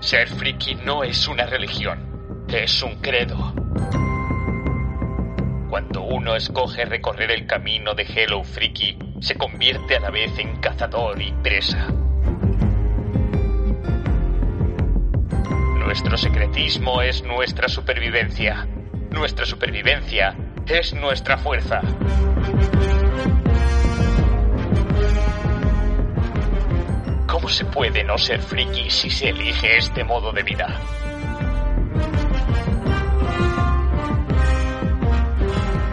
Ser friki no es una religión, es un credo. Cuando uno escoge recorrer el camino de Hello Friki, se convierte a la vez en cazador y presa. Nuestro secretismo es nuestra supervivencia. Nuestra supervivencia es nuestra fuerza. Se puede no ser friki si se elige este modo de vida?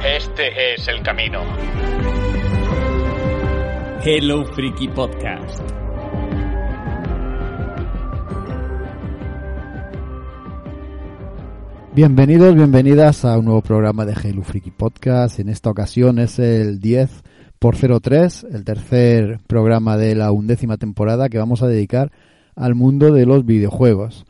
Este es el camino. Hello Freaky Podcast. Bienvenidos, bienvenidas a un nuevo programa de Hello Freaky Podcast. En esta ocasión es el 10 por 03, el tercer programa de la undécima temporada que vamos a dedicar al mundo de los videojuegos.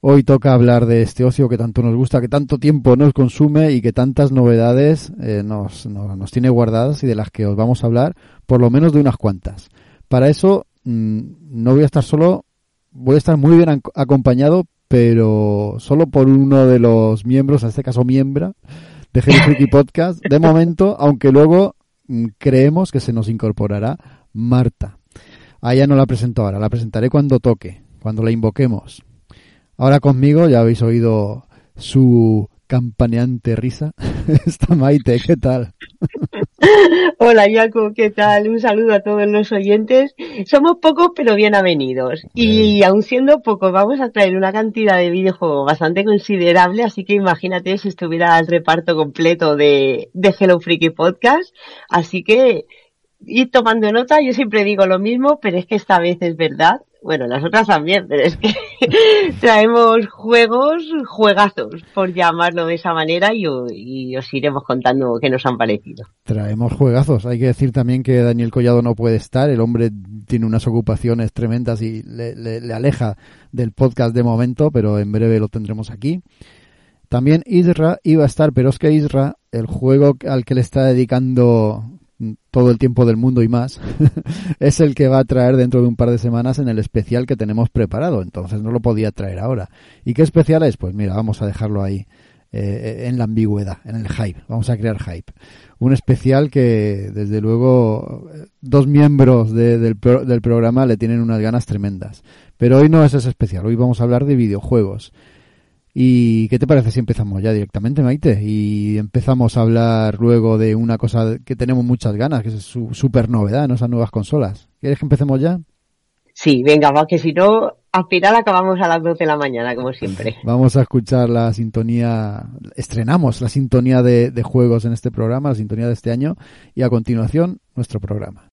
Hoy toca hablar de este ocio que tanto nos gusta, que tanto tiempo nos consume y que tantas novedades eh, nos, nos, nos, tiene guardadas y de las que os vamos a hablar, por lo menos de unas cuantas. Para eso mmm, no voy a estar solo, voy a estar muy bien acompañado, pero solo por uno de los miembros, en este caso miembra, de Freaky Podcast, de momento, aunque luego creemos que se nos incorporará Marta. A ella no la presento ahora, la presentaré cuando toque, cuando la invoquemos. Ahora conmigo ya habéis oído su campaneante risa. Está Maite, ¿qué tal? Hola Jaco, ¿qué tal? Un saludo a todos los oyentes. Somos pocos pero bien avenidos. Y aun siendo pocos, vamos a traer una cantidad de videojuegos bastante considerable, así que imagínate si estuviera el reparto completo de, de Hello Freaky Podcast. Así que ir tomando nota, yo siempre digo lo mismo, pero es que esta vez es verdad. Bueno, las otras también, pero es que traemos juegos, juegazos, por llamarlo de esa manera, y, y, os iremos contando qué nos han parecido. Traemos juegazos. Hay que decir también que Daniel Collado no puede estar. El hombre tiene unas ocupaciones tremendas y le, le, le aleja del podcast de momento, pero en breve lo tendremos aquí. También Isra iba a estar, pero es que Isra, el juego al que le está dedicando todo el tiempo del mundo y más, es el que va a traer dentro de un par de semanas en el especial que tenemos preparado. Entonces no lo podía traer ahora. ¿Y qué especial es? Pues mira, vamos a dejarlo ahí eh, en la ambigüedad, en el hype. Vamos a crear hype. Un especial que, desde luego, dos miembros de, del, pro, del programa le tienen unas ganas tremendas. Pero hoy no es ese especial. Hoy vamos a hablar de videojuegos. ¿Y qué te parece si empezamos ya directamente, Maite? Y empezamos a hablar luego de una cosa que tenemos muchas ganas, que es su super novedad, ¿no? Esas nuevas consolas. ¿Quieres que empecemos ya? Sí, venga, va, que si no, al final acabamos a las 12 de la mañana, como siempre. Vamos a escuchar la sintonía, estrenamos la sintonía de, de juegos en este programa, la sintonía de este año, y a continuación, nuestro programa.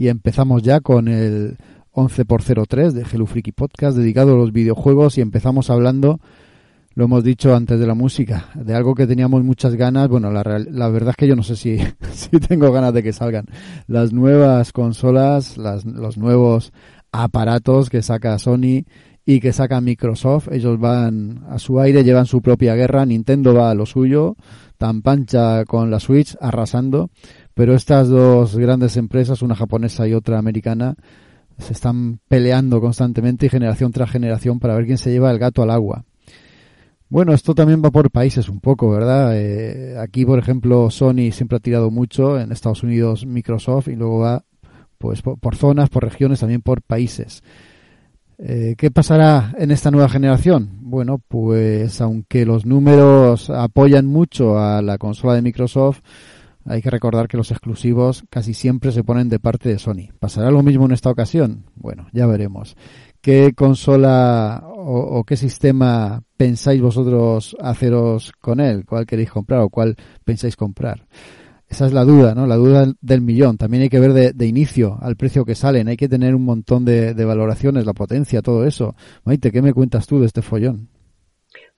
Y empezamos ya con el 11x03 de Hello Podcast dedicado a los videojuegos y empezamos hablando, lo hemos dicho antes de la música, de algo que teníamos muchas ganas. Bueno, la, la verdad es que yo no sé si, si tengo ganas de que salgan las nuevas consolas, las, los nuevos aparatos que saca Sony y que saca Microsoft. Ellos van a su aire, llevan su propia guerra. Nintendo va a lo suyo, tan pancha con la Switch, arrasando pero estas dos grandes empresas, una japonesa y otra americana, se están peleando constantemente y generación tras generación para ver quién se lleva el gato al agua. Bueno, esto también va por países un poco, ¿verdad? Eh, aquí, por ejemplo, Sony siempre ha tirado mucho, en Estados Unidos Microsoft y luego va pues por, zonas, por regiones, también por países. Eh, ¿Qué pasará en esta nueva generación? Bueno, pues aunque los números apoyan mucho a la consola de Microsoft, hay que recordar que los exclusivos casi siempre se ponen de parte de Sony. ¿Pasará lo mismo en esta ocasión? Bueno, ya veremos. ¿Qué consola o, qué sistema pensáis vosotros haceros con él? ¿Cuál queréis comprar o cuál pensáis comprar? Esa es la duda, ¿no? La duda del millón. También hay que ver de, inicio al precio que salen. Hay que tener un montón de, de, valoraciones, la potencia, todo eso. Maite, ¿qué me cuentas tú de este follón?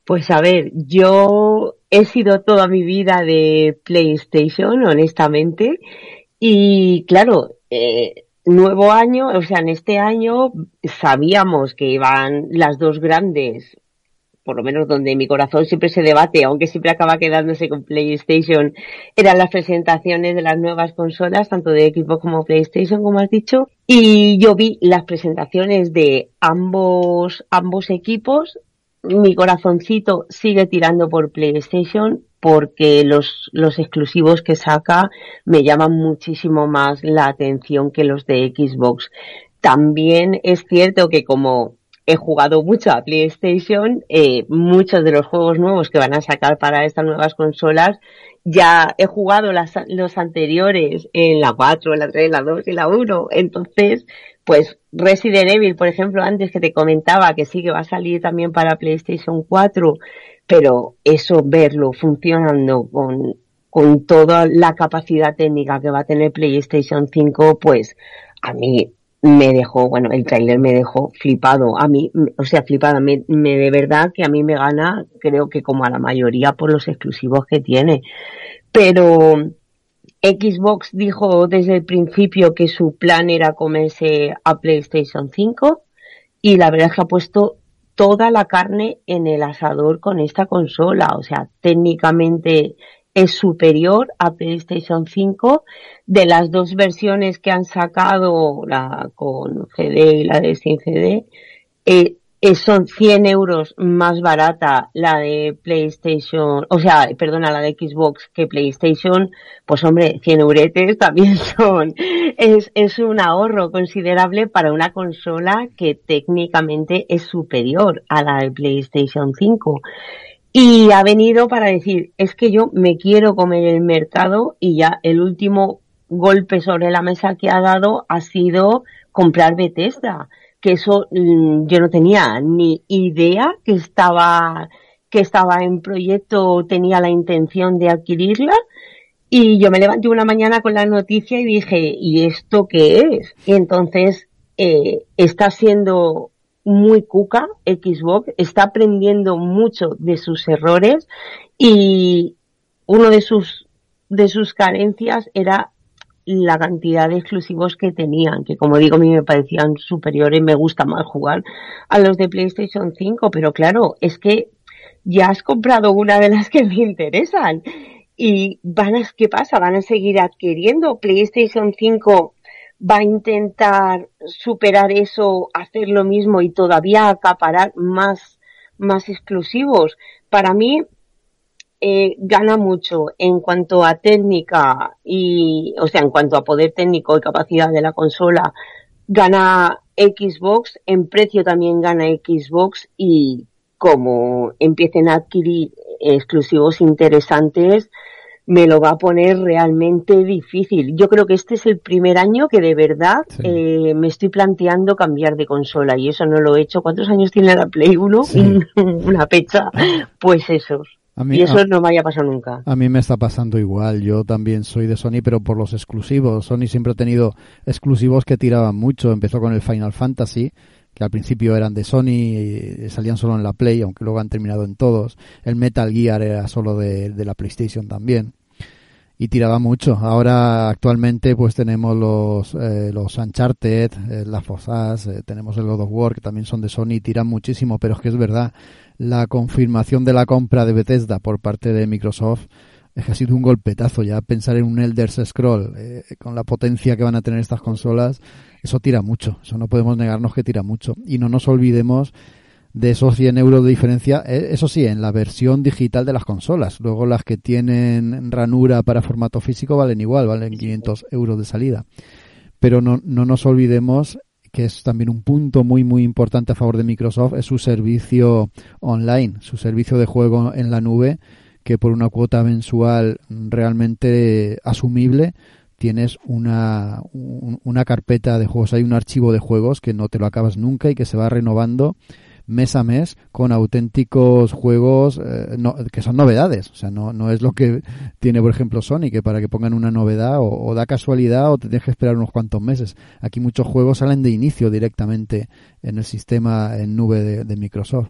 Pues a ver, yo he sido toda mi vida de PlayStation, honestamente. Y claro, eh, nuevo año, o sea, en este año sabíamos que iban las dos grandes, por lo menos donde mi corazón siempre se debate, aunque siempre acaba quedándose con PlayStation, eran las presentaciones de las nuevas consolas, tanto de equipo como PlayStation, como has dicho. Y yo vi las presentaciones de ambos, ambos equipos. Mi corazoncito sigue tirando por PlayStation, porque los, los exclusivos que saca me llaman muchísimo más la atención que los de Xbox. También es cierto que como he jugado mucho a PlayStation, eh, muchos de los juegos nuevos que van a sacar para estas nuevas consolas, ya he jugado las, los anteriores en la 4, en la 3, la 2 y la 1. Entonces, pues Resident Evil, por ejemplo, antes que te comentaba que sí que va a salir también para PlayStation 4, pero eso verlo funcionando con, con toda la capacidad técnica que va a tener PlayStation 5, pues a mí me dejó, bueno, el trailer me dejó flipado. A mí, o sea, flipada, me, me, de verdad que a mí me gana, creo que como a la mayoría por los exclusivos que tiene. Pero Xbox dijo desde el principio que su plan era comerse a PlayStation 5 y la verdad es que ha puesto toda la carne en el asador con esta consola. O sea, técnicamente es superior a PlayStation 5 de las dos versiones que han sacado, la con CD y la de sin CD. Eh, son 100 euros más barata la de PlayStation, o sea, perdona, la de Xbox que PlayStation, pues hombre, 100 euretes también son, es, es un ahorro considerable para una consola que técnicamente es superior a la de PlayStation 5. Y ha venido para decir, es que yo me quiero comer el mercado y ya el último golpe sobre la mesa que ha dado ha sido comprar Bethesda que eso mm, yo no tenía ni idea que estaba que estaba en proyecto, tenía la intención de adquirirla y yo me levanté una mañana con la noticia y dije, ¿y esto qué es? Y entonces eh, está siendo muy cuca Xbox, está aprendiendo mucho de sus errores y uno de sus de sus carencias era la cantidad de exclusivos que tenían, que como digo a mí me parecían superiores, me gusta más jugar a los de PlayStation 5, pero claro, es que ya has comprado una de las que me interesan y van a, ¿qué pasa? Van a seguir adquiriendo PlayStation 5 va a intentar superar eso, hacer lo mismo y todavía acaparar más, más exclusivos. Para mí, eh, gana mucho en cuanto a técnica y, o sea, en cuanto a poder técnico y capacidad de la consola, gana Xbox, en precio también gana Xbox y como empiecen a adquirir exclusivos interesantes, me lo va a poner realmente difícil. Yo creo que este es el primer año que de verdad eh, me estoy planteando cambiar de consola y eso no lo he hecho. ¿Cuántos años tiene la Play 1? Una pecha. Pues esos y eso no me haya pasado nunca. A mí me está pasando igual. Yo también soy de Sony, pero por los exclusivos. Sony siempre ha tenido exclusivos que tiraban mucho. Empezó con el Final Fantasy, que al principio eran de Sony y salían solo en la Play, aunque luego han terminado en todos. El Metal Gear era solo de, la PlayStation también. Y tiraba mucho. Ahora, actualmente, pues tenemos los, eh, los Uncharted, eh, las Fosas, eh, tenemos el God of War, que también son de Sony y tiran muchísimo, pero es que es verdad la confirmación de la compra de Bethesda por parte de Microsoft es que ha sido un golpetazo. Ya pensar en un Elder Scroll eh, con la potencia que van a tener estas consolas, eso tira mucho. Eso no podemos negarnos que tira mucho. Y no nos olvidemos de esos 100 euros de diferencia, eh, eso sí, en la versión digital de las consolas. Luego las que tienen ranura para formato físico valen igual, valen 500 euros de salida. Pero no, no nos olvidemos que es también un punto muy muy importante a favor de Microsoft, es su servicio online, su servicio de juego en la nube, que por una cuota mensual realmente asumible tienes una, una carpeta de juegos, hay un archivo de juegos que no te lo acabas nunca y que se va renovando mes a mes con auténticos juegos eh, que son novedades. O sea, no, no es lo que tiene, por ejemplo, Sony, que para que pongan una novedad o, da casualidad o te que esperar unos cuantos meses. Aquí muchos juegos salen de inicio directamente en el sistema en nube de, de Microsoft.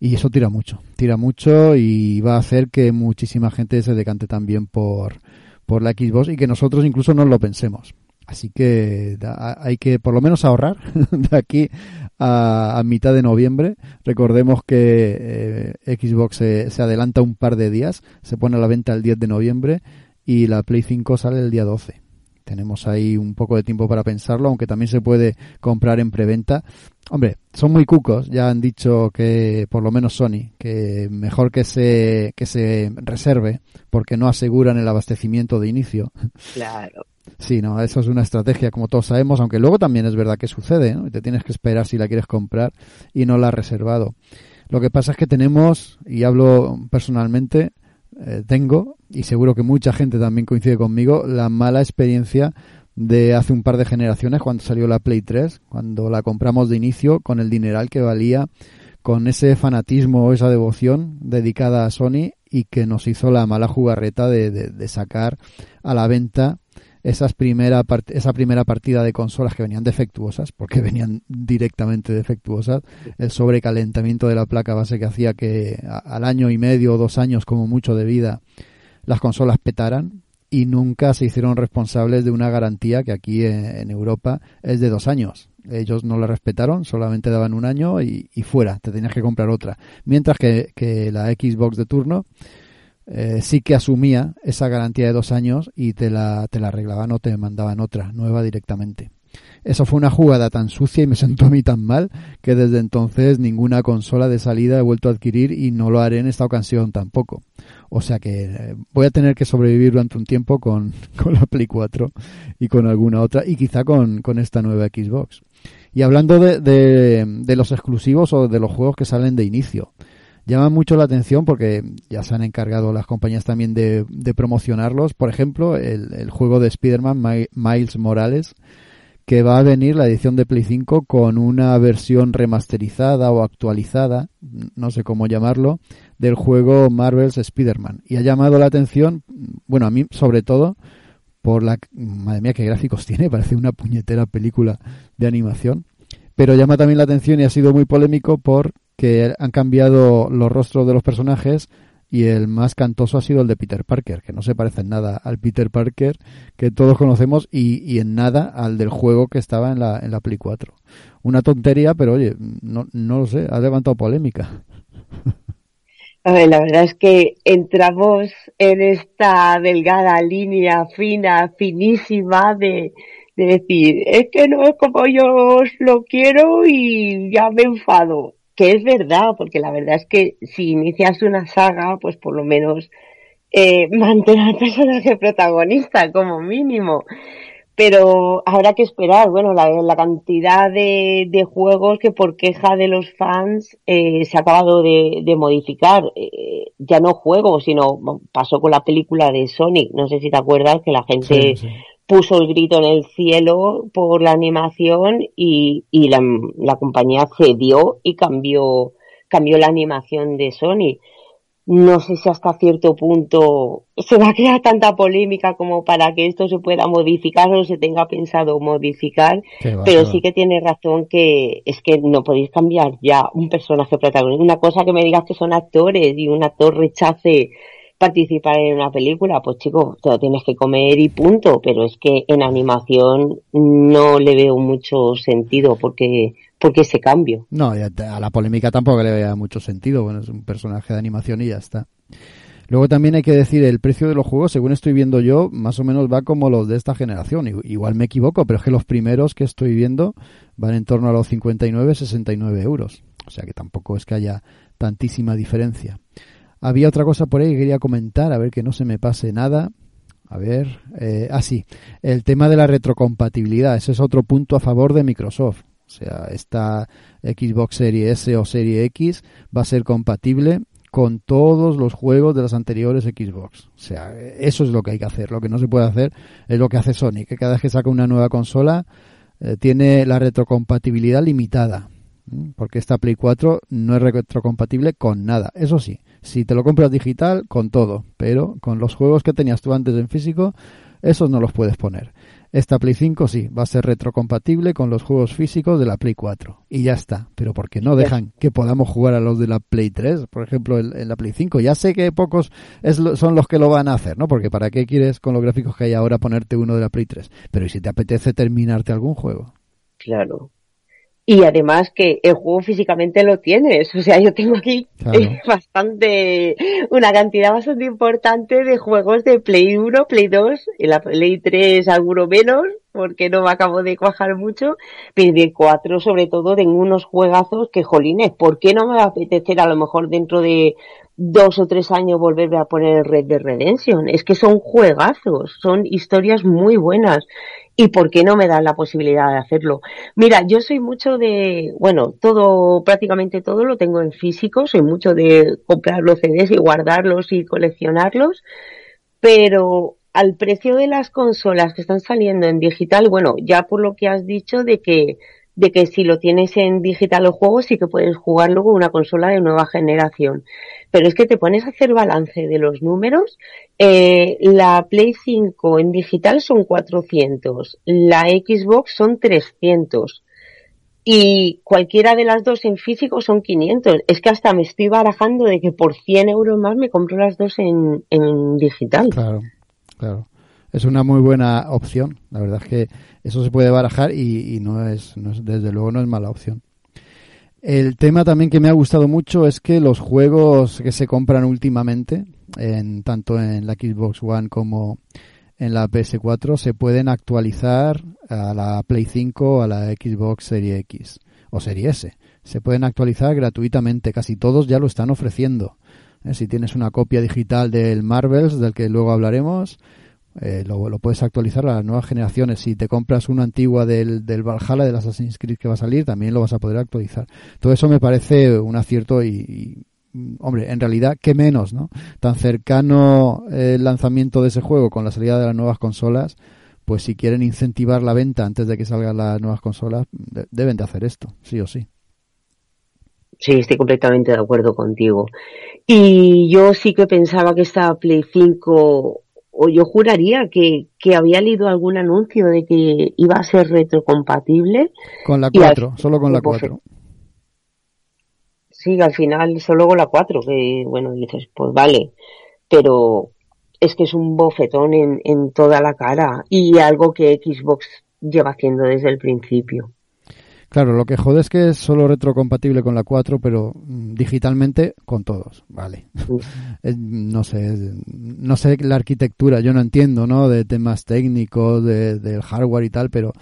Y eso tira mucho, tira mucho y va a hacer que muchísima gente se decante también por, por la Xbox y que nosotros incluso no lo pensemos. Así que hay que por lo menos ahorrar de aquí a, mitad de noviembre. Recordemos que eh, Xbox se, se, adelanta un par de días, se pone a la venta el 10 de noviembre y la Play 5 sale el día 12. Tenemos ahí un poco de tiempo para pensarlo, aunque también se puede comprar en preventa. Hombre, son muy cucos, ya han dicho que, por lo menos Sony, que mejor que se, que se reserve, porque no aseguran el abastecimiento de inicio. Claro. Sí, no, eso es una estrategia, como todos sabemos, aunque luego también es verdad que sucede, ¿no? te tienes que esperar si la quieres comprar y no la has reservado. Lo que pasa es que tenemos, y hablo personalmente, eh, tengo, y seguro que mucha gente también coincide conmigo, la mala experiencia de hace un par de generaciones cuando salió la Play 3, cuando la compramos de inicio con el dineral que valía, con ese fanatismo o esa devoción dedicada a Sony y que nos hizo la mala jugarreta de, de sacar a la venta esas primera esa primera partida de consolas que venían defectuosas, porque venían directamente defectuosas, el sobrecalentamiento de la placa base que hacía que al año y medio o dos años como mucho de vida las consolas petaran y nunca se hicieron responsables de una garantía que aquí en, Europa es de dos años. Ellos no la respetaron, solamente daban un año y, fuera, te tenías que comprar otra. Mientras que, que la Xbox de turno eh, sí que asumía esa garantía de dos años y te la, te la arreglaban o te mandaban otra, nueva directamente. Eso fue una jugada tan sucia y me sentó a mí tan mal que desde entonces ninguna consola de salida he vuelto a adquirir y no lo haré en esta ocasión tampoco. O sea que eh, voy a tener que sobrevivir durante un tiempo con, con la Play 4 y con alguna otra y quizá con, con esta nueva Xbox. Y hablando de, de, de los exclusivos o de los juegos que salen de inicio, llama mucho la atención porque ya se han encargado las compañías también de, promocionarlos. Por ejemplo, el, el juego de Spider-Man Miles Morales, que va a venir la edición de Play 5 con una versión remasterizada o actualizada, no sé cómo llamarlo, del juego Marvel's Spider-Man. Y ha llamado la atención, bueno, a mí sobre todo, por la... Madre mía, qué gráficos tiene, parece una puñetera película de animación. Pero llama también la atención y ha sido muy polémico por que han cambiado los rostros de los personajes y el más cantoso ha sido el de Peter Parker, que no se parece en nada al Peter Parker que todos conocemos y, y en nada al del juego que estaba en la, en la Play 4. Una tontería, pero oye, no, no lo sé, ha levantado polémica. A ver, la verdad es que entramos en esta delgada línea fina, finísima de, de decir, es que no es como yo lo quiero y ya me enfado que es verdad, porque la verdad es que si inicias una saga, pues por lo menos eh, mantener al personaje protagonista como mínimo. Pero habrá que esperar, bueno, la, cantidad de, de, juegos que por queja de los fans eh, se ha acabado de, de modificar. Eh, ya no juegos, sino pasó con la película de Sonic. No sé si te acuerdas que la gente puso el grito en el cielo por la animación y, y la, la, compañía cedió y cambió, cambió la animación de Sony. No sé si hasta cierto punto se va a crear tanta polémica como para que esto se pueda modificar o se tenga pensado modificar, pero sí que tiene razón que es que no podéis cambiar ya un personaje protagonista. Una cosa que me digas que son actores y un actor rechace participar en una película, pues chico, te lo tienes que comer y punto, pero es que en animación no le veo mucho sentido porque porque ese cambio. No, a la polémica tampoco le vea mucho sentido, bueno, es un personaje de animación y ya está. Luego también hay que decir el precio de los juegos, según estoy viendo yo, más o menos va como los de esta generación. Igual me equivoco, pero es que los primeros que estoy viendo van en torno a los 59, 69 euros. O sea que tampoco es que haya tantísima diferencia. Había otra cosa por ahí que quería comentar, a ver que no se me pase nada. A ver, eh, ah sí, el tema de la retrocompatibilidad, ese es otro punto a favor de Microsoft. O sea, esta Xbox Series S o Serie X va a ser compatible con todos los juegos de las anteriores Xbox. O sea, eso es lo que hay que hacer. Lo que no se puede hacer es lo que hace Sony, que cada vez que saca una nueva consola eh, tiene la retrocompatibilidad limitada. Porque esta Play 4 no es retrocompatible con nada. Eso sí, si te lo compras digital, con todo. Pero con los juegos que tenías tú antes en físico, esos no los puedes poner. Esta Play 5 sí, va a ser retrocompatible con los juegos físicos de la Play 4. Y ya está. Pero ¿por qué no dejan que podamos jugar a los de la Play 3, por ejemplo, en, la Play 5? Ya sé que pocos son los que lo van a hacer, ¿no? Porque ¿para qué quieres con los gráficos que hay ahora ponerte uno de la Play 3? Pero ¿y si te apetece terminarte algún juego? Claro, y además que el juego físicamente lo tienes. O sea, yo tengo aquí bastante, una cantidad bastante importante de juegos de Play 1, Play 2, y la Play 3 alguno menos, porque no me acabo de cuajar mucho, pero de 4 sobre todo tengo unos juegazos que, jolines, ¿por qué no me va a apetecer a lo mejor dentro de dos o tres años volverme a poner Red de Redemption? Es que son juegazos, son historias muy buenas y por qué no me dan la posibilidad de hacerlo. Mira, yo soy mucho de, bueno, todo, prácticamente todo lo tengo en físico, soy mucho de comprar los CDs y guardarlos y coleccionarlos, pero al precio de las consolas que están saliendo en digital, bueno, ya por lo que has dicho de que de que si lo tienes en digital o juego sí que puedes jugarlo con una consola de nueva generación. Pero es que te pones a hacer balance de los números. Eh, la Play 5 en digital son 400, la Xbox son 300 y cualquiera de las dos en físico son 500. Es que hasta me estoy barajando de que por 100 euros más me compro las dos en, en digital. Claro, claro es una muy buena opción. La verdad es que eso se puede barajar y, no, es, desde luego no es mala opción. El tema también que me ha gustado mucho es que los juegos que se compran últimamente, en, tanto en la Xbox One como en la PS4, se pueden actualizar a la Play 5 o a la Xbox Series X o Serie S. Se pueden actualizar gratuitamente, casi todos ya lo están ofreciendo. Eh, si tienes una copia digital del Marvels, del que luego hablaremos, eh, lo, puedes actualizar a las nuevas generaciones. Si te compras una antigua del, del Valhalla, del Assassin's Creed que va a salir, también lo vas a poder actualizar. Todo eso me parece un acierto y, hombre, en realidad, ¿qué menos, no? Tan cercano el lanzamiento de ese juego con la salida de las nuevas consolas, pues si quieren incentivar la venta antes de que salgan las nuevas consolas, deben de hacer esto, sí o sí. Sí, estoy completamente de acuerdo contigo. Y yo sí que pensaba que esta Play 5 o yo juraría que, que, había leído algún anuncio de que iba a ser retrocompatible. Con la 4, solo con la 4. Sí, al final solo con la 4, que bueno, dices, pues vale, pero es que es un bofetón en, en toda la cara y algo que Xbox lleva haciendo desde el principio. Claro, lo que jode es que es solo retrocompatible con la 4, pero mm, digitalmente con todos, vale. no sé, no sé la arquitectura, yo no entiendo, ¿no? De temas técnicos, de, del hardware y tal, pero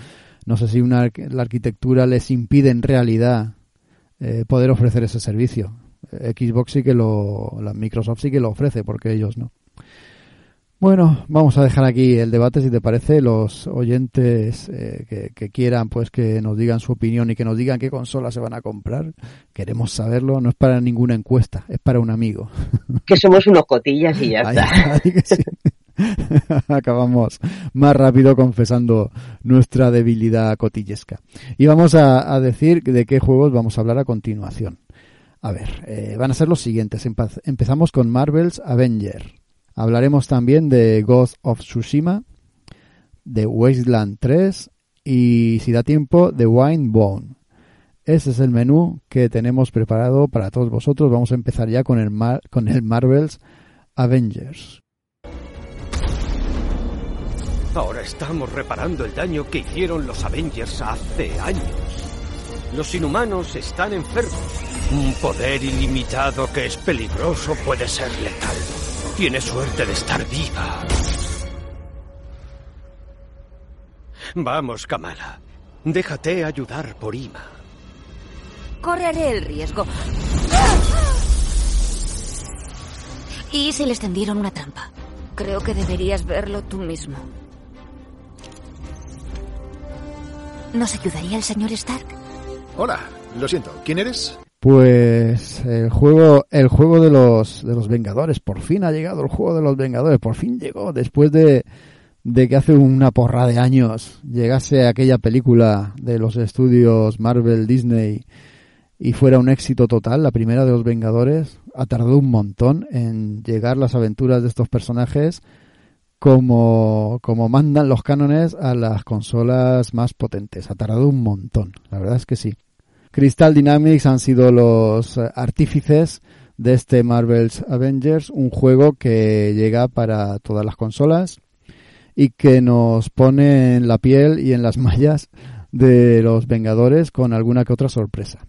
no sé si una, la arquitectura les impide en realidad eh, poder ofrecer ese servicio. Xbox sí que lo, la Microsoft sí que lo ofrece, porque ellos no. Bueno, vamos a dejar aquí el debate, si te parece. Los oyentes eh, que, quieran, pues que nos digan su opinión y que nos digan qué consola se van a comprar. Queremos saberlo. No es para ninguna encuesta, es para un amigo. Que somos unos cotillas y ya está. Acabamos más rápido confesando nuestra debilidad cotillesca. Y vamos a, decir de qué juegos vamos a hablar a continuación. A ver, eh, van a ser los siguientes. Empezamos con Marvel's Avenger. Hablaremos también de Ghost of Tsushima, de Wasteland 3 y, si da tiempo, de Winebone. Ese es el menú que tenemos preparado para todos vosotros. Vamos a empezar ya con el, con el Marvel's Avengers. Ahora estamos reparando el daño que hicieron los Avengers hace años. Los inhumanos están enfermos. Un poder ilimitado que es peligroso puede ser letal tiene suerte de estar viva. Vamos, Kamala. Déjate ayudar por Ima. Correré el riesgo. ¿Y si les tendieron una trampa? Creo que deberías verlo tú mismo. ¿Nos ayudaría el señor Stark? Hola, lo siento. ¿Quién eres? Pues el juego, el juego de los de los Vengadores, por fin ha llegado el juego de los Vengadores, por fin llegó después de, de que hace una porra de años llegase aquella película de los estudios Marvel, Disney y fuera un éxito total, la primera de los Vengadores, ha tardado un montón en llegar las aventuras de estos personajes como, como mandan los cánones a las consolas más potentes. Ha tardado un montón, la verdad es que sí. Crystal Dynamics han sido los artífices de este Marvel's Avengers, un juego que llega para todas las consolas y que nos pone en la piel y en las mallas de los Vengadores con alguna que otra sorpresa.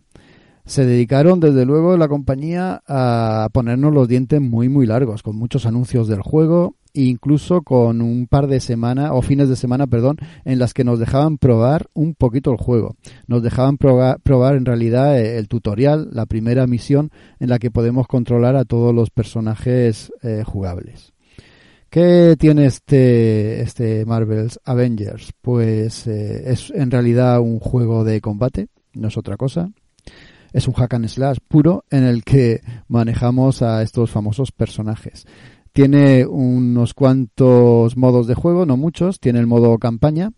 Se dedicaron desde luego la compañía a ponernos los dientes muy muy largos, con muchos anuncios del juego incluso con un par de semanas o fines de semana, perdón, en las que nos dejaban probar un poquito el juego. Nos dejaban probar, probar en realidad eh, el tutorial, la primera misión en la que podemos controlar a todos los personajes eh, jugables. ¿Qué tiene este, este Marvel's Avengers? Pues eh, es en realidad un juego de combate, no es otra cosa es un hack and slash puro en el que manejamos a estos famosos personajes. Tiene unos cuantos modos de juego, no muchos. Tiene el modo campaña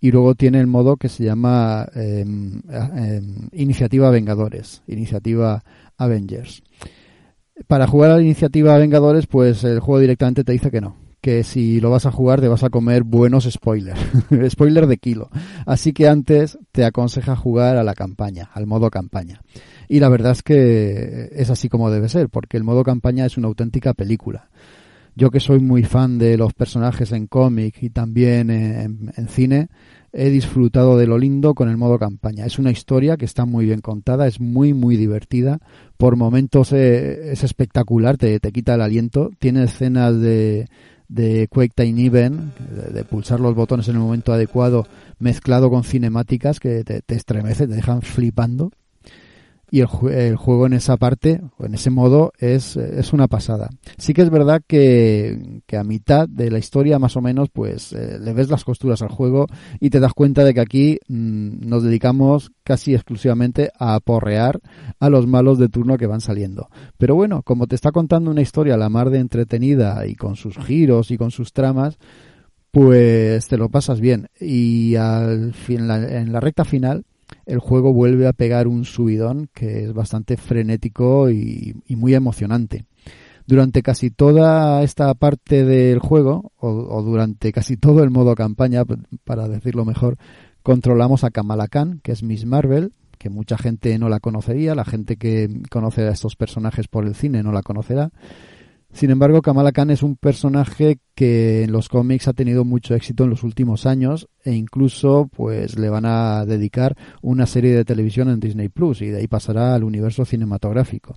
y luego tiene el modo que se llama em, em, Iniciativa Vengadores, Iniciativa Avengers. Para jugar a la Iniciativa Vengadores, pues el juego directamente te dice que no, que si lo vas a jugar te vas a comer buenos spoilers, spoiler de kilo. Así que antes te aconseja jugar a la campaña, al modo campaña. Y la verdad es que es así como debe ser, porque el modo campaña es una auténtica película. Yo que soy muy fan de los personajes en cómic y también en, cine, he disfrutado de lo lindo con el modo campaña. Es una historia que está muy bien contada, es muy, muy divertida. Por momentos eh, es espectacular, te, te quita el aliento. Tiene escenas de, de Quake Time Event, de, pulsar los botones en el momento adecuado, mezclado con cinemáticas que te, te estremecen, te dejan flipando y el, el, juego en esa parte, en ese modo, es, es una pasada. Sí que es verdad que, que a mitad de la historia, más o menos, pues eh, le ves las costuras al juego y te das cuenta de que aquí mm, nos dedicamos casi exclusivamente a aporrear a los malos de turno que van saliendo. Pero bueno, como te está contando una historia la mar de entretenida y con sus giros y con sus tramas, pues te lo pasas bien. Y al fin, en la recta final, el juego vuelve a pegar un subidón que es bastante frenético y, muy emocionante. Durante casi toda esta parte del juego, o, durante casi todo el modo campaña, para decirlo mejor, controlamos a Kamala Khan, que es Miss Marvel, que mucha gente no la conocería, la gente que conoce a estos personajes por el cine no la conocerá. Sin embargo, Kamala Khan es un personaje que en los cómics ha tenido mucho éxito en los últimos años e incluso pues le van a dedicar una serie de televisión en Disney Plus y de ahí pasará al universo cinematográfico.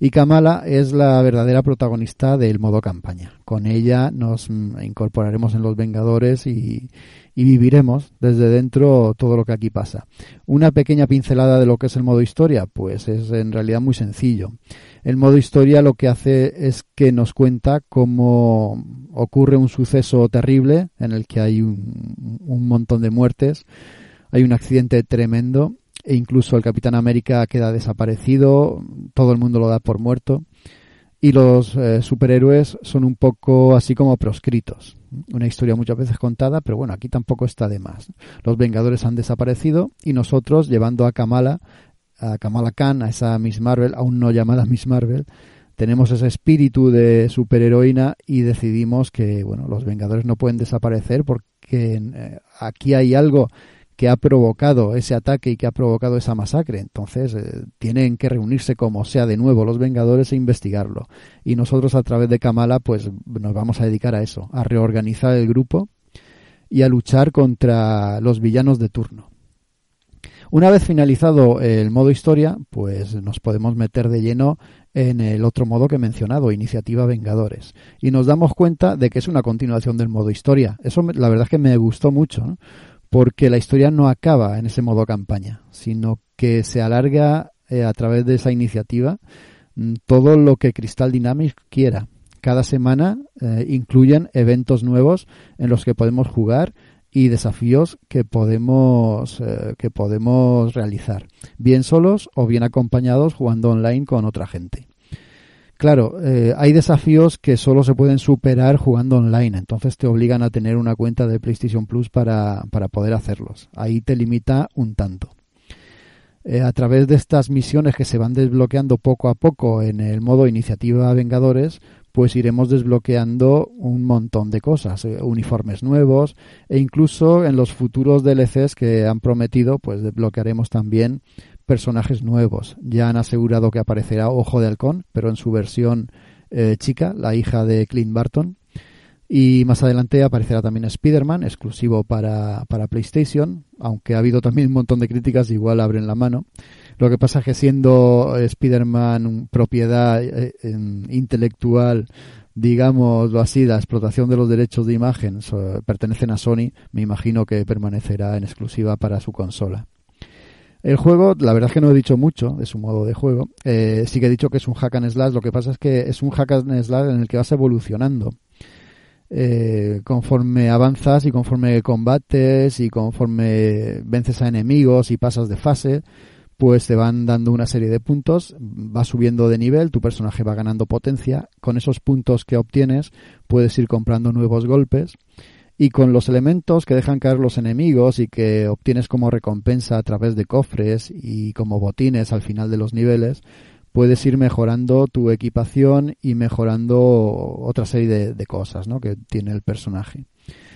Y Kamala es la verdadera protagonista del modo campaña. Con ella nos incorporaremos en los Vengadores y, viviremos desde dentro todo lo que aquí pasa. Una pequeña pincelada de lo que es el modo historia, pues es en realidad muy sencillo. El modo historia lo que hace es que nos cuenta cómo ocurre un suceso terrible en el que hay un montón de muertes, hay un accidente tremendo e incluso el Capitán América queda desaparecido, todo el mundo lo da por muerto y los eh, superhéroes son un poco así como proscritos. Una historia muchas veces contada, pero bueno, aquí tampoco está de más. Los Vengadores han desaparecido y nosotros, llevando a Kamala, a Kamala Khan, a esa Miss Marvel, aún no llamada Miss Marvel, tenemos ese espíritu de superheroína y decidimos que, bueno, los Vengadores no pueden desaparecer porque eh, aquí hay algo que ha provocado ese ataque y que ha provocado esa masacre. Entonces eh, tienen que reunirse como sea de nuevo los Vengadores e investigarlo. Y nosotros a través de Kamala pues nos vamos a dedicar a eso, a reorganizar el grupo y a luchar contra los villanos de turno. Una vez finalizado el modo historia, pues nos podemos meter de lleno en el otro modo que he mencionado, Iniciativa Vengadores. Y nos damos cuenta de que es una continuación del modo historia. Eso la verdad es que me gustó mucho, porque la historia no acaba en ese modo campaña, sino que se alarga eh, a través de esa iniciativa mm, todo lo que Crystal Dynamics quiera. Cada semana eh, incluyen eventos nuevos en los que podemos jugar y desafíos que podemos eh, que podemos realizar, bien solos o bien acompañados jugando online con otra gente. Claro, eh, hay desafíos que solo se pueden superar jugando online, entonces te obligan a tener una cuenta de PlayStation Plus para, para poder hacerlos. Ahí te limita un tanto. Eh, a través de estas misiones que se van desbloqueando poco a poco en el modo iniciativa Vengadores, pues iremos desbloqueando un montón de cosas, eh, uniformes nuevos e incluso en los futuros DLCs que han prometido, pues desbloquearemos también personajes nuevos. Ya han asegurado que aparecerá Ojo de Halcón, pero en su versión eh, chica, la hija de Clint Barton. Y más adelante aparecerá también Spider-Man, exclusivo para, para PlayStation, aunque ha habido también un montón de críticas, igual abren la mano. Lo que pasa es que siendo Spider-Man propiedad eh, intelectual, digámoslo así, la explotación de los derechos de imagen pertenecen a Sony, me imagino que permanecerá en exclusiva para su consola. El juego, la verdad es que no he dicho mucho de su modo de juego. Eh, sí que he dicho que es un hack and slash. Lo que pasa es que es un hack and slash en el que vas evolucionando. Eh, conforme avanzas y conforme combates y conforme vences a enemigos y pasas de fase, pues te van dando una serie de puntos, va subiendo de nivel, tu personaje va ganando potencia, con esos puntos que obtienes puedes ir comprando nuevos golpes y con los elementos que dejan caer los enemigos y que obtienes como recompensa a través de cofres y como botines al final de los niveles, puedes ir mejorando tu equipación y mejorando otra serie de, cosas ¿no? que tiene el personaje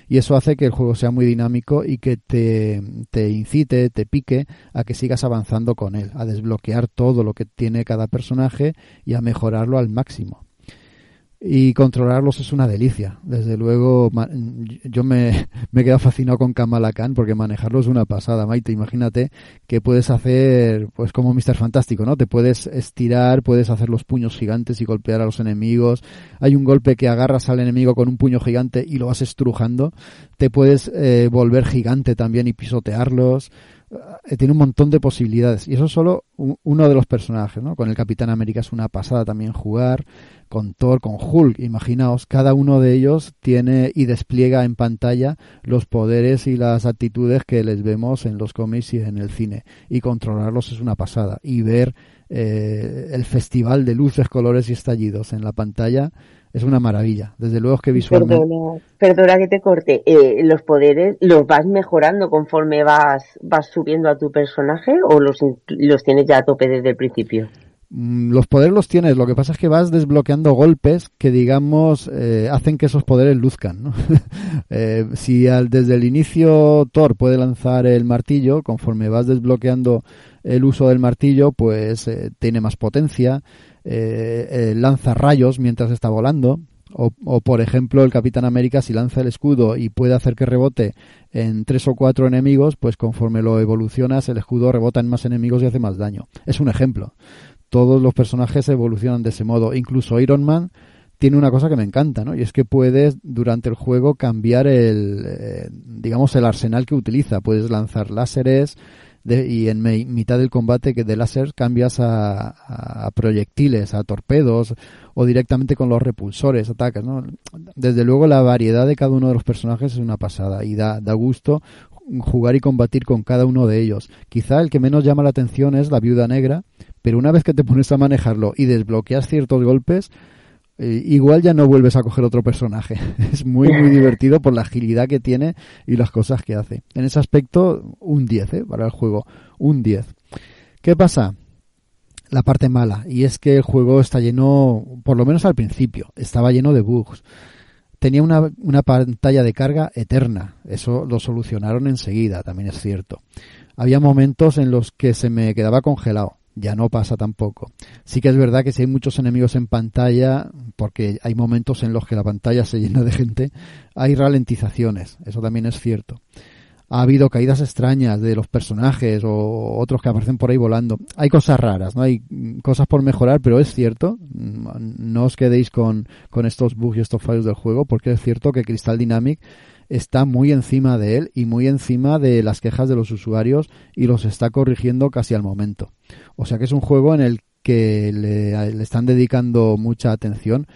y eso hace que el juego sea muy dinámico y que te, te incite, te pique a que sigas avanzando con él, a desbloquear todo lo que tiene cada personaje y a mejorarlo al máximo y controlarlos es una delicia. Desde luego, yo me, me he fascinado con Kamala Khan porque manejarlo es una pasada, Maite. Imagínate que puedes hacer, pues como Mr. Fantástico, ¿no? Te puedes estirar, puedes hacer los puños gigantes y golpear a los enemigos. Hay un golpe que agarras al enemigo con un puño gigante y lo vas estrujando. Te puedes eh, volver gigante también y pisotearlos. Eh, tiene un montón de posibilidades. Y eso es solo uno de los personajes, ¿no? Con el Capitán América es una pasada también jugar, con Thor, con Hulk, imaginaos, cada uno de ellos tiene y despliega en pantalla los poderes y las actitudes que les vemos en los cómics y en el cine. Y controlarlos es una pasada. Y ver eh, el festival de luces, colores y estallidos en la pantalla es una maravilla. Desde luego que visualmente. Perdona, que te corte. Eh, ¿Los poderes los vas mejorando conforme vas, vas subiendo a tu personaje o los, los tienes ya a tope desde el principio? Mm, los poderes los tienes, lo que pasa es que vas desbloqueando golpes que, digamos, eh, hacen que esos poderes luzcan. Eh, si al, desde el inicio Thor puede lanzar el martillo, conforme vas desbloqueando el uso del martillo, pues tiene más potencia. Eh, eh, lanza rayos mientras está volando. O, o, por ejemplo, el Capitán América, si lanza el escudo y puede hacer que rebote en tres o cuatro enemigos, pues conforme lo evolucionas, el escudo rebota en más enemigos y hace más daño. Es un ejemplo. Todos los personajes evolucionan de ese modo. Incluso Iron Man tiene una cosa que me encanta, ¿no? Y es que puedes durante el juego cambiar el, eh, digamos, el arsenal que utiliza. Puedes lanzar láseres, y en mitad del combate que de láser cambias a, proyectiles, a torpedos o directamente con los repulsores atacas, ¿no? Desde luego la variedad de cada uno de los personajes es una pasada y da, da gusto jugar y combatir con cada uno de ellos. Quizá el que menos llama la atención es la viuda negra, pero una vez que te pones a manejarlo y desbloqueas ciertos golpes, eh, igual ya no vuelves a coger otro personaje. es muy, muy divertido por la agilidad que tiene y las cosas que hace. En ese aspecto, un 10 ¿eh? para el juego. Un 10. ¿Qué pasa? La parte mala, y es que el juego está lleno, por lo menos al principio, estaba lleno de bugs. Tenía una, una pantalla de carga eterna, eso lo solucionaron enseguida, también es cierto. Había momentos en los que se me quedaba congelado ya no pasa tampoco. Sí que es verdad que si hay muchos enemigos en pantalla, porque hay momentos en los que la pantalla se llena de gente, hay ralentizaciones, eso también es cierto. ha habido caídas extrañas de los personajes o otros que aparecen por ahí volando. Hay cosas raras, ¿no? Hay cosas por mejorar, pero es cierto, no os quedéis con, con estos bugs y estos fallos del juego, porque es cierto que Crystal Dynamic está muy encima de él y muy encima de las quejas de los usuarios y los está corrigiendo casi al momento. O sea que es un juego en el que le, le están dedicando mucha atención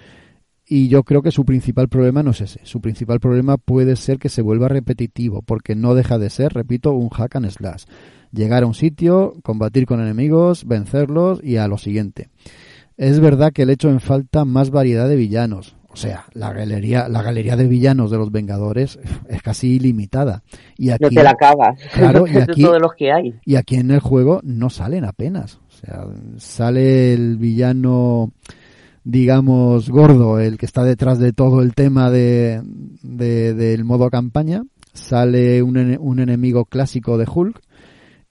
y yo creo que su principal problema no es ese. Su principal problema puede ser que se vuelva repetitivo, porque no deja de ser, repito, un hack and slash. Llegar a un sitio, combatir con enemigos, vencerlos y a lo siguiente. Es verdad que el hecho en falta más variedad de villanos. O sea, la galería, la galería de villanos de los Vengadores es casi ilimitada. Y aquí, no te la acabas. Claro, y aquí, todos los que hay. Y aquí en el juego no salen apenas. O sea, sale el villano digamos, gordo, el que está detrás de todo el tema de, del modo campaña. Sale un, un enemigo clásico de Hulk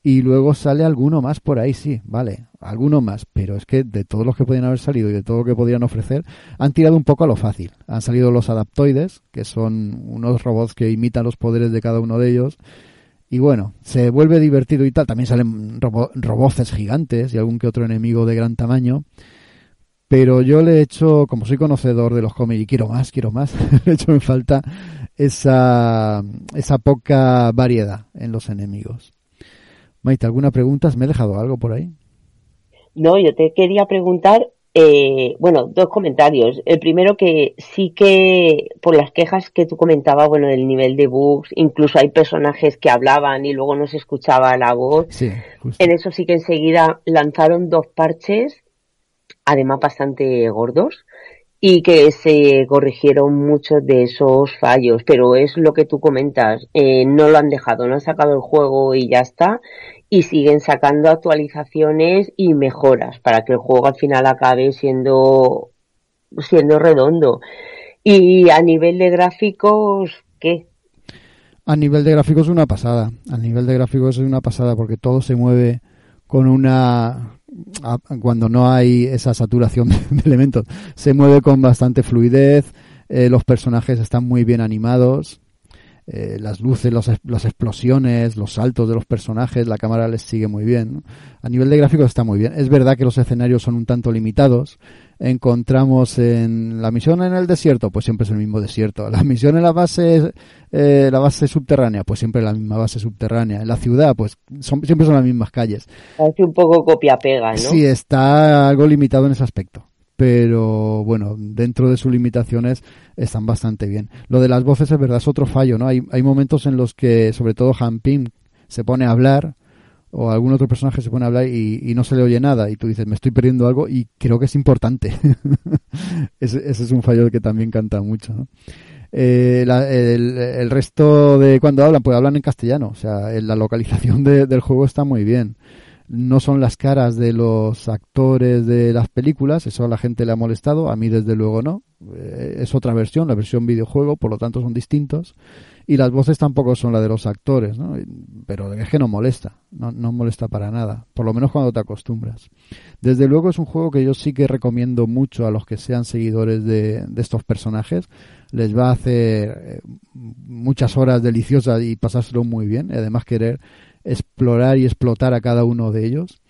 y luego sale alguno más por ahí, sí, vale, alguno más, pero es que de todos los que podían haber salido y de todo lo que podrían ofrecer, han tirado un poco a lo fácil. Han salido los adaptoides, que son unos robots que imitan los poderes de cada uno de ellos. Y bueno, se vuelve divertido y tal. También salen robo roboces gigantes y algún que otro enemigo de gran tamaño. Pero yo le he hecho, como soy conocedor de los cómics y quiero más, quiero más, le he hecho en falta esa, esa poca variedad en los enemigos. Maite, ¿alguna pregunta? ¿Me he dejado algo por ahí? No, yo te quería preguntar, eh, bueno, dos comentarios. El primero que sí que por las quejas que tú comentabas, bueno, del nivel de bugs, incluso hay personajes que hablaban y luego no se escuchaba la voz. Sí, En eso sí que enseguida lanzaron dos parches además bastante gordos y que se corrigieron muchos de esos fallos, pero es lo que tú comentas, eh, no lo han dejado, no han sacado el juego y ya está, y siguen sacando actualizaciones y mejoras para que el juego al final acabe siendo, siendo redondo. Y a nivel de gráficos, ¿qué? A nivel de gráficos es una pasada, a nivel de gráficos es una pasada porque todo se mueve con una cuando no hay esa saturación de elementos, se mueve con bastante fluidez, eh, los personajes están muy bien animados, eh, las luces, las explosiones, los saltos de los personajes, la cámara les sigue muy bien. A nivel de gráficos está muy bien. Es verdad que los escenarios son un tanto limitados. Encontramos en la misión en el desierto, pues siempre es el mismo desierto. La misión en la base, eh, la base subterránea, pues siempre la misma base subterránea. En la ciudad, pues son, siempre son las mismas calles. Parece un poco copia-pega, ¿no? Sí, está algo limitado en ese aspecto pero bueno, dentro de sus limitaciones están bastante bien. Lo de las voces es verdad, es otro fallo, ¿no? Hay, hay momentos en los que, sobre todo Han Pim se pone a hablar o algún otro personaje se pone a hablar y, no se le oye nada y tú dices, me estoy perdiendo algo y creo que es importante. ese, ese, es un fallo que también canta mucho, ¿no? Eh, el, el, resto de cuando hablan, pues hablan en castellano, o sea, la localización de, del juego está muy bien no son las caras de los actores de las películas, eso a la gente le ha molestado, a mí desde luego no, eh, es otra versión, la versión videojuego, por lo tanto son distintos, y las voces tampoco son la de los actores, ¿no? pero es que no molesta, no, no molesta para nada, por lo menos cuando te acostumbras. Desde luego es un juego que yo sí que recomiendo mucho a los que sean seguidores de, de estos personajes, les va a hacer eh, muchas horas deliciosas y pasárselo muy bien, y además querer explorar y explotar a cada uno de ellos.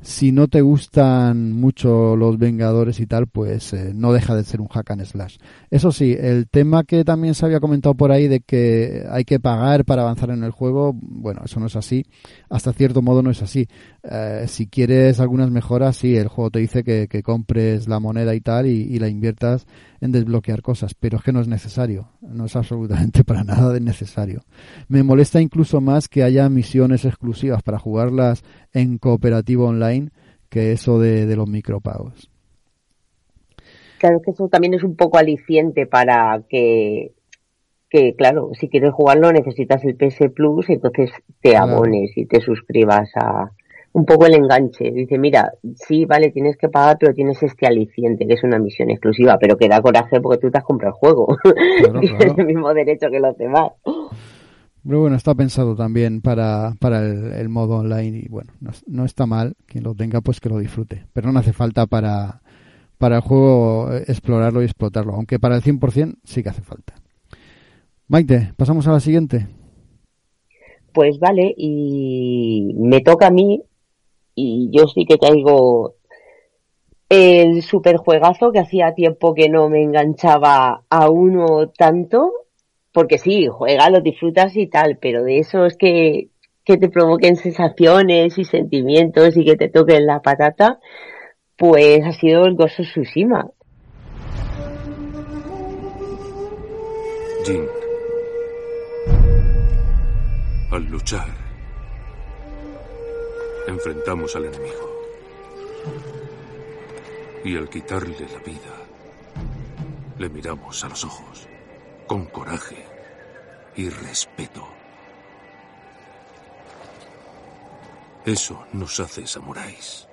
Si no te gustan mucho los Vengadores y tal, pues eh, no deja de ser un hack and slash. Eso sí, el tema que también se había comentado por ahí de que hay que pagar para avanzar en el juego, bueno, eso no es así. Hasta cierto modo no es así. Eh, si quieres algunas mejoras, sí, el juego te dice que, compres la moneda y tal y la inviertas en desbloquear cosas, pero es que no es necesario, no es absolutamente para nada necesario. Me molesta incluso más que haya misiones exclusivas para jugarlas en cooperativo online que eso de, de los micropagos. Claro que eso también es un poco aliciente para que, que claro, si quieres jugarlo necesitas el PS Plus, entonces te abones y te suscribas a, un poco el enganche. Dice, mira, sí, vale, tienes que pagar, pero tienes este aliciente, que es una misión exclusiva, pero que da coraje porque tú te has comprado el juego. tienes el mismo derecho que los demás. Pero bueno, está pensado también para, para el, modo online y bueno, no, está mal. Quien lo tenga, pues que lo disfrute. Pero no hace falta para, para el juego explorarlo y explotarlo. Aunque para el 100% sí que hace falta. Maite, pasamos a la siguiente. pues vale, y me toca a mí, y yo sí que traigo el superjuegazo que hacía tiempo que no me enganchaba a uno tanto, porque sí, juega, lo disfrutas y tal, pero de eso es que, que te provoquen sensaciones y sentimientos y que te toquen la patata, pues ha sido el Gozo Tsushima. Jin, al luchar, enfrentamos al enemigo. Y al quitarle la vida, le miramos a los ojos, con coraje y respeto. Eso nos hace samuráis.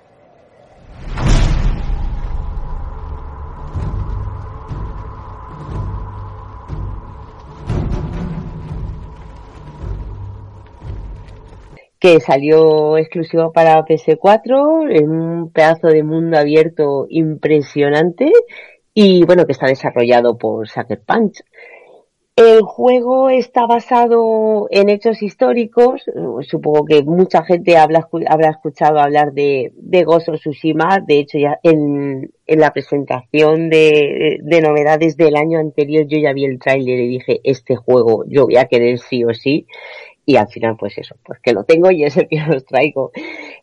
Que salió exclusivo para PS4 en un pedazo de mundo abierto impresionante y bueno que está desarrollado por Sucker Punch. El juego está basado en hechos históricos. Supongo que mucha gente habrá escuchado hablar de, de Gozo Tsushima. De hecho, ya en, en la presentación de, de, novedades del año anterior yo ya vi el tráiler y dije, este juego yo voy a querer sí o sí y al final pues eso, pues que lo tengo y es el que os traigo.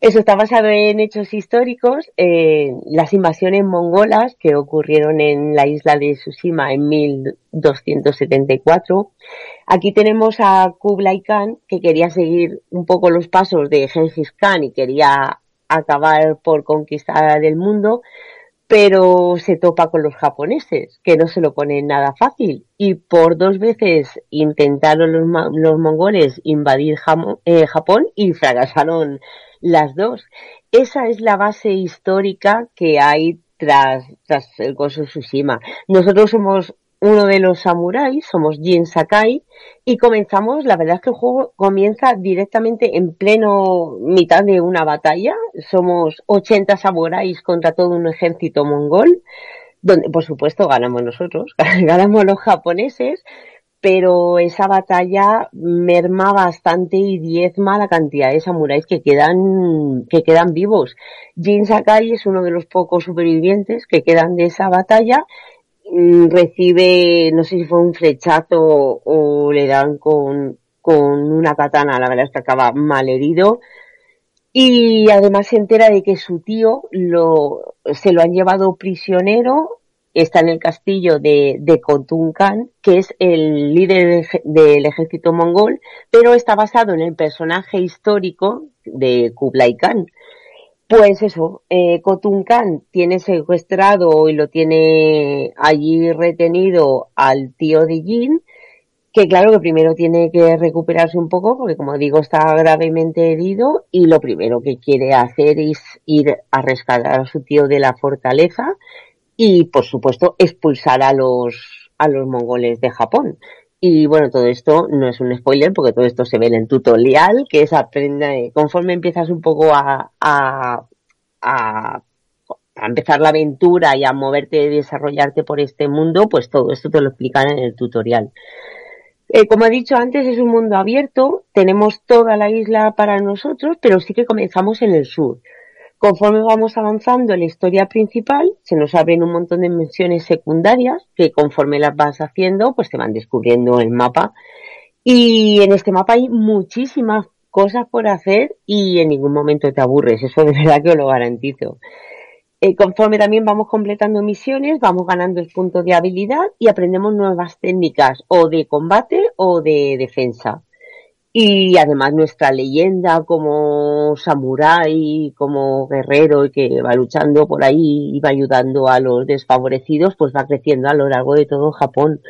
Eso está basado en hechos históricos, eh, las invasiones mongolas que ocurrieron en la isla de Tsushima en 1274. Aquí tenemos a Kublai Khan que quería seguir un poco los pasos de Genghis Khan y quería acabar por conquistar el mundo, pero se topa con los japoneses, que no se lo ponen nada fácil. Y por dos veces intentaron los, los mongoles invadir eh, Japón y fracasaron las dos. Esa es la base histórica que hay tras, tras el Gozo Tsushima. Nosotros somos uno de los samuráis, somos Jin Sakai, y comenzamos, la verdad es que el juego comienza directamente en pleno mitad de una batalla. Somos 80 samuráis contra todo un ejército mongol, donde por supuesto ganamos nosotros, ganamos los japoneses, pero esa batalla merma bastante y diezma la cantidad de samuráis que quedan, que quedan vivos. Jin Sakai es uno de los pocos supervivientes que quedan de esa batalla recibe, no sé si fue un flechazo o le dan con, con una katana, la verdad es que acaba mal herido. Y además se entera de que su tío lo, se lo han llevado prisionero, está en el castillo de, de Khotun Khan, que es el líder del ejército mongol, pero está basado en el personaje histórico de Kublai Khan. Pues eso, eh, Khan tiene secuestrado y lo tiene allí retenido al tío de Jin, que claro que primero tiene que recuperarse un poco porque como digo está gravemente herido y lo primero que quiere hacer es ir a rescatar a su tío de la fortaleza y por supuesto expulsar a los a los mongoles de Japón. Y bueno, todo esto no es un spoiler porque todo esto se ve en el tutorial, que es aprende, conforme empiezas un poco a, a, a, empezar la aventura y a moverte y desarrollarte por este mundo, pues todo esto te lo explican en el tutorial. Eh, como he dicho antes, es un mundo abierto, tenemos toda la isla para nosotros, pero sí que comenzamos en el sur. Conforme vamos avanzando en la historia principal, se nos abren un montón de misiones secundarias que conforme las vas haciendo, pues te van descubriendo el mapa. Y en este mapa hay muchísimas cosas por hacer y en ningún momento te aburres, eso de verdad que os lo garantizo. Eh, conforme también vamos completando misiones, vamos ganando el punto de habilidad y aprendemos nuevas técnicas o de combate o de defensa y además nuestra leyenda como samurái, como guerrero y que va luchando por ahí y va ayudando a los desfavorecidos, pues va creciendo a lo largo de todo Japón.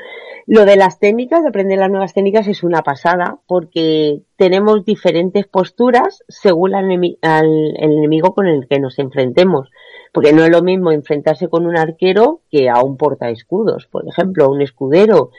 Lo de las técnicas, de aprender las nuevas técnicas es una pasada porque tenemos diferentes posturas según al, enemigo con el que nos enfrentemos. Porque no es lo mismo enfrentarse con un arquero que a un porta escudos, por ejemplo, un escudero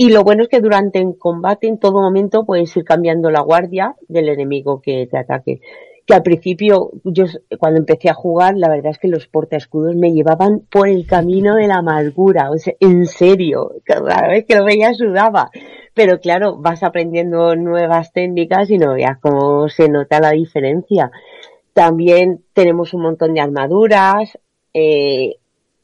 y lo bueno es que durante el combate, en todo momento, puedes ir cambiando la guardia del enemigo que te ataque. Que al principio, yo cuando empecé a jugar, la verdad es que los portaescudos me llevaban por el camino de la amargura. O sea, en serio, cada vez que lo veía sudaba. pero claro, vas aprendiendo nuevas técnicas y no veas cómo se nota la diferencia. También tenemos un montón de armaduras, eh,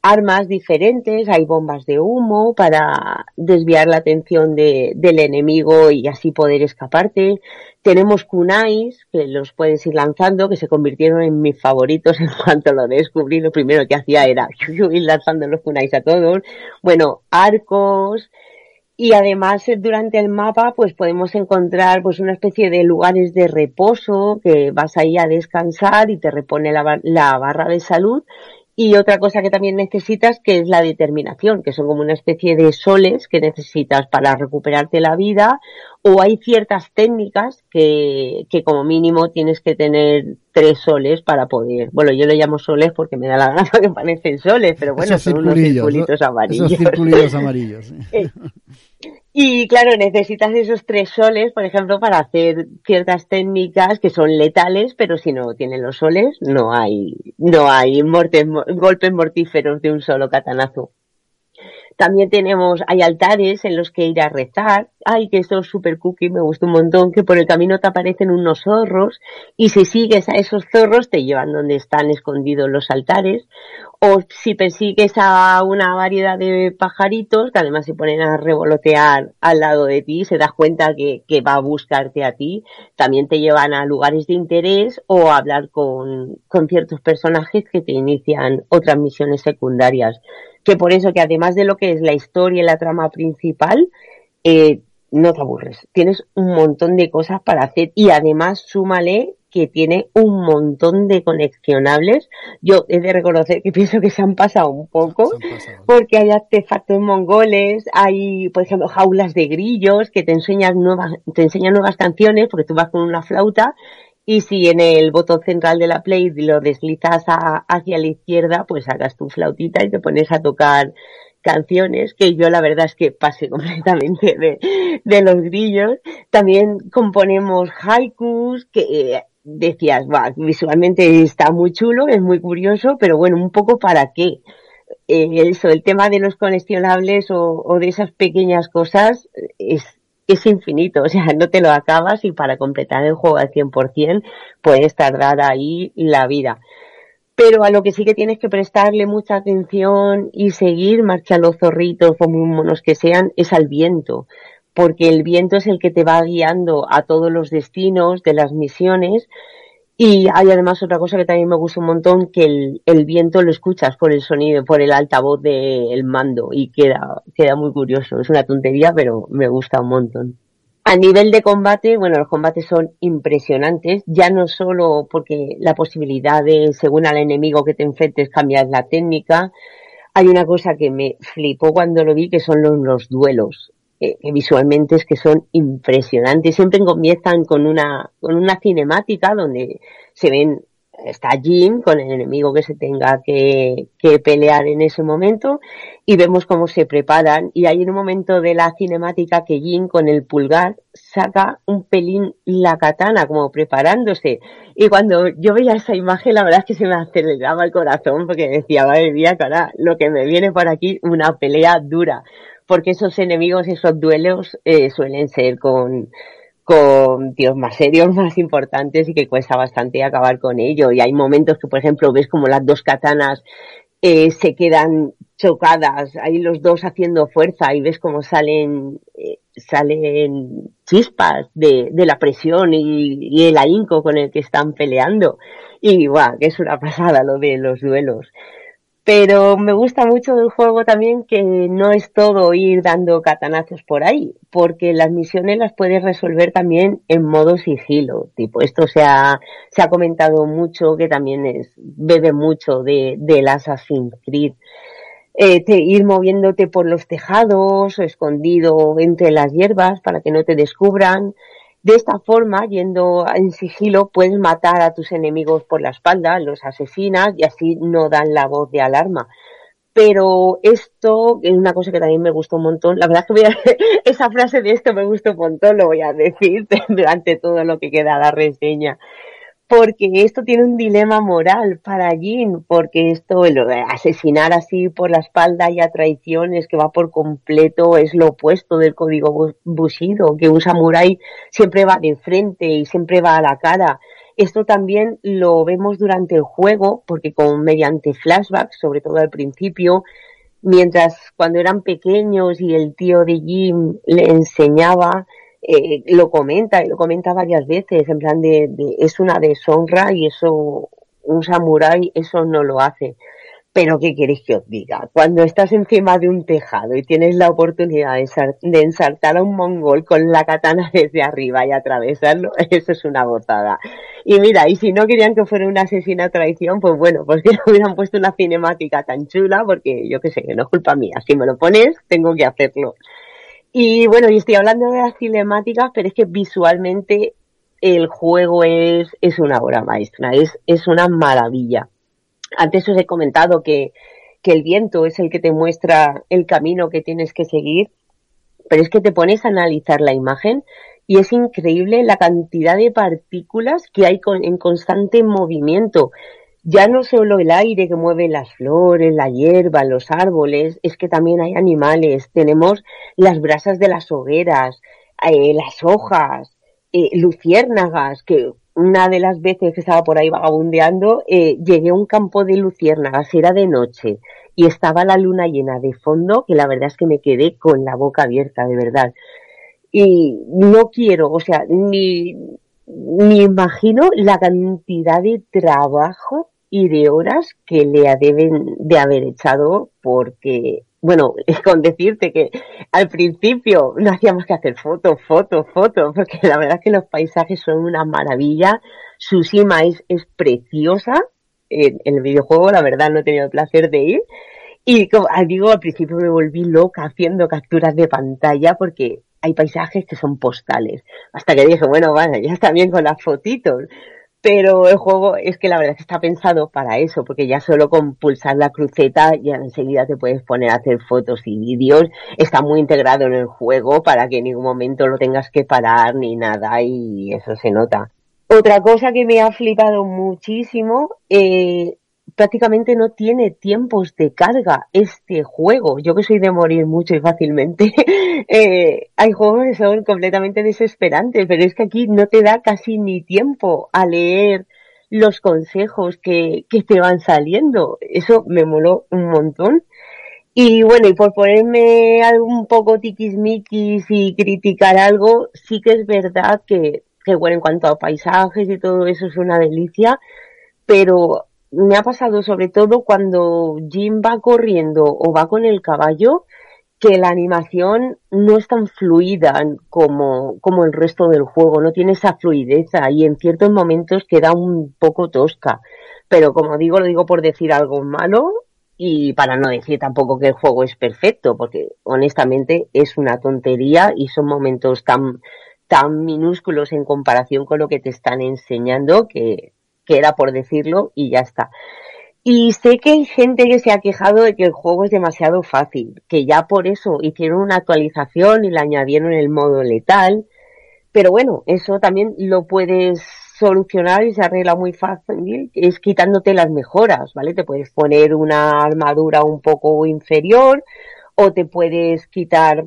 armas diferentes, hay bombas de humo para desviar la atención de, del enemigo y así poder escaparte. Tenemos kunais que los puedes ir lanzando, que se convirtieron en mis favoritos en cuanto lo descubrí. Lo primero que hacía era ir lanzando los kunais a todos. Bueno, arcos, y además eh, durante el mapa pues podemos encontrar pues una especie de lugares de reposo que vas ahí a descansar y te repone la, la barra de salud y otra cosa que también necesitas que es la determinación, que son como una especie de soles que necesitas para recuperarte la vida o hay ciertas técnicas que, que como mínimo tienes que tener tres soles para poder, bueno yo lo llamo soles porque me da la gana que parecen soles, pero bueno, son unos circulitos amarillos. Esos circulitos amarillos. Y claro, necesitas esos tres soles, por ejemplo, para hacer ciertas técnicas que son letales, pero si no tienen los soles, no hay, no hay golpes mortíferos de un solo catanazo. También tenemos, hay altares en los que ir a rezar. Ay, que esto es super cookie, me gusta un montón, que por el camino te aparecen unos zorros y si sigues a esos zorros te llevan donde están escondidos los altares. O si persigues a una variedad de pajaritos, que además se ponen a revolotear al lado de ti, se das cuenta que, que va a buscarte a ti, también te llevan a lugares de interés o a hablar con, con ciertos personajes que te inician otras misiones secundarias que por eso que además de lo que es la historia y la trama principal, eh, no te aburres. Tienes un montón de cosas para hacer y además súmale que tiene un montón de conexionables. Yo he de reconocer que pienso que se han pasado un poco, porque hay artefactos mongoles, hay, por ejemplo, jaulas de grillos que te enseñan nuevas, te enseñan nuevas canciones, porque tú vas con una flauta y si en el botón central de la Play lo deslizas hacia la izquierda, pues hagas tu flautita y te pones a tocar canciones, que yo la verdad es que pasé completamente de, los grillos. También componemos haikus, que eh, decías, visualmente está muy chulo, es muy curioso, pero bueno, un poco para qué. Eh, eso, el tema de los coleccionables o, o de esas pequeñas cosas es, es infinito, o sea, no te lo acabas y para completar el juego al 100% puedes tardar ahí la vida. Pero a lo que sí que tienes que prestarle mucha atención y seguir, marcha los zorritos muy monos que sean, es al viento. Porque el viento es el que te va guiando a todos los destinos de las misiones y hay además otra cosa que también me gusta un montón, que el, el viento lo escuchas por el sonido, por el altavoz del mando y queda, queda muy curioso. Es una tontería, pero me gusta un montón. A nivel de combate, bueno, los combates son impresionantes, ya no solo porque la posibilidad de, según al enemigo que te enfrentes, cambiar la técnica. Hay una cosa que me flipó cuando lo vi, que son los, los duelos que, visualmente es que son impresionantes. Siempre comienzan con una, con una cinemática donde se ven, está Jim con el enemigo que se tenga que, que pelear en ese momento y vemos cómo se preparan y hay un momento de la cinemática que Jim con el pulgar saca un pelín la katana como preparándose. Y cuando yo veía esa imagen la verdad es que se me aceleraba el corazón porque decía madre mía cara lo que me viene por aquí una pelea dura porque esos enemigos, esos duelos eh, suelen ser con, con tíos más serios, más importantes y que cuesta bastante acabar con ello. Y hay momentos que, por ejemplo, ves como las dos katanas eh, se quedan chocadas, ahí los dos haciendo fuerza y ves como salen, eh, salen chispas de, de la presión y, y, el ahínco con el que están peleando. Y guau, que es una pasada lo de los duelos. Pero me gusta mucho del juego también que no es todo ir dando catanazos por ahí, porque las misiones las puedes resolver también en modo sigilo. Tipo, esto se ha, se ha comentado mucho, que también es, bebe mucho de, del Assassin's Creed. Eh, te, ir moviéndote por los tejados, escondido entre las hierbas para que no te descubran. De esta forma, yendo en sigilo, puedes matar a tus enemigos por la espalda, los asesinas y así no dan la voz de alarma. Pero esto es una cosa que también me gustó un montón. La verdad es que voy a, esa frase de esto me gustó un montón, lo voy a decir durante todo lo que queda la reseña porque esto tiene un dilema moral para Jin, porque esto, de asesinar así por la espalda y a traiciones que va por completo es lo opuesto del código Bushido, que un samurái siempre va de frente y siempre va a la cara. Esto también lo vemos durante el juego, porque con mediante flashbacks, sobre todo al principio, mientras cuando eran pequeños y el tío de Jim le enseñaba, eh, lo comenta y lo comenta varias veces, en plan de, es una deshonra y eso, un samurái eso no lo hace. Pero ¿qué queréis que os diga? Cuando estás encima de un tejado y tienes la oportunidad de, ensartar a un mongol con la katana desde arriba y atravesarlo, eso es una gozada. Y mira, y si no querían que fuera una asesina traición, pues bueno, pues que no hubieran puesto una cinemática tan chula, porque yo qué sé, no es culpa mía. Si me lo pones, tengo que hacerlo. Y bueno, y estoy hablando de las cinemáticas, pero es que visualmente el juego es, es una obra maestra, es, es una maravilla. Antes os he comentado que, que el viento es el que te muestra el camino que tienes que seguir, pero es que te pones a analizar la imagen y es increíble la cantidad de partículas que hay en constante movimiento ya no solo el aire que mueve las flores, la hierba, los árboles, es que también hay animales. Tenemos las brasas de las hogueras, eh, las hojas, eh, luciérnagas, que una de las veces que estaba por ahí vagabundeando, eh, llegué a un campo de luciérnagas, era de noche, y estaba la luna llena de fondo, que la verdad es que me quedé con la boca abierta, de verdad. Y no quiero, o sea, ni, ni imagino la cantidad de trabajo y de horas que le deben de haber echado porque, bueno, con decirte que al principio no hacíamos que hacer fotos, fotos, fotos, porque la verdad es que los paisajes son una maravilla. Susima es, es preciosa. En, el videojuego, la verdad, no he tenido el placer de ir. Y como ah, digo, al principio me volví loca haciendo capturas de pantalla porque hay paisajes que son postales. Hasta que dije, bueno, vale, ya está bien con las fotitos pero el juego es que la verdad es que está pensado para eso, porque ya solo con pulsar la cruceta ya enseguida te puedes poner a hacer fotos y vídeos. Está muy integrado en el juego para que en ningún momento lo tengas que parar ni nada y eso se nota. Otra cosa que me ha flipado muchísimo eh, prácticamente no tiene tiempos de carga este juego. Yo que soy de morir mucho y fácilmente, eh, hay juegos que son completamente desesperantes, pero es que aquí no te da casi ni tiempo a leer los consejos que, que te van saliendo. Eso me moló un montón. Y bueno, y por ponerme un poco tiquismiquis y criticar algo, sí que es verdad que, que bueno, en cuanto a paisajes y todo eso es una delicia, pero me ha pasado sobre todo cuando Jim va corriendo o va con el caballo, que la animación no es tan fluida como, como el resto del juego, no tiene esa fluidez y en ciertos momentos queda un poco tosca. Pero como digo, lo digo por decir algo malo y para no decir tampoco que el juego es perfecto, porque honestamente es una tontería y son momentos tan, tan minúsculos en comparación con lo que te están enseñando que que era por decirlo y ya está. Y sé que hay gente que se ha quejado de que el juego es demasiado fácil, que ya por eso hicieron una actualización y le añadieron el modo letal. Pero bueno, eso también lo puedes solucionar y se arregla muy fácil, es quitándote las mejoras, ¿vale? Te puedes poner una armadura un poco inferior o te puedes quitar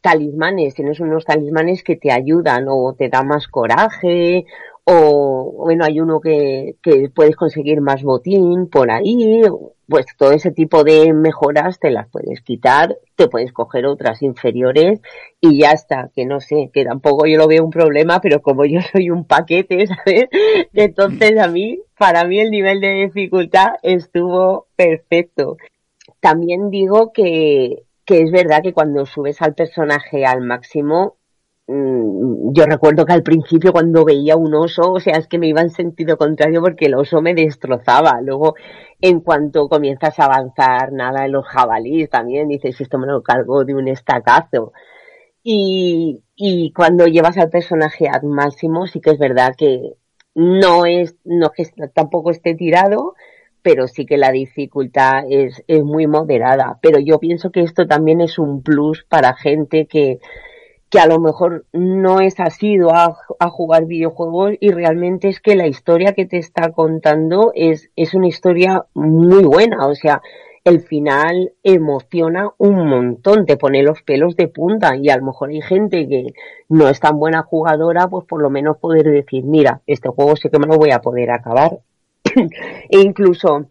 talismanes, tienes unos talismanes que te ayudan o te da más coraje o bueno, hay uno que, que puedes conseguir más botín por ahí, pues todo ese tipo de mejoras te las puedes quitar, te puedes coger otras inferiores y ya está, que no sé, que tampoco yo lo veo un problema, pero como yo soy un paquete, ¿sabes? Entonces a mí, para mí el nivel de dificultad estuvo perfecto. También digo que, que es verdad que cuando subes al personaje al máximo, yo recuerdo que al principio cuando veía un oso, o sea, es que me iba en sentido contrario porque el oso me destrozaba. Luego, en cuanto comienzas a avanzar, nada, en los jabalíes también, dices, esto me lo cargo de un estacazo. Y, y cuando llevas al personaje al máximo, sí que es verdad que no es, no que tampoco esté tirado, pero sí que la dificultad es, es muy moderada. Pero yo pienso que esto también es un plus para gente que, que a lo mejor no es asiduo a, a jugar videojuegos y realmente es que la historia que te está contando es, es una historia muy buena, o sea, el final emociona un montón, te pone los pelos de punta y a lo mejor hay gente que no es tan buena jugadora, pues por lo menos poder decir, mira, este juego sé que me lo voy a poder acabar. e incluso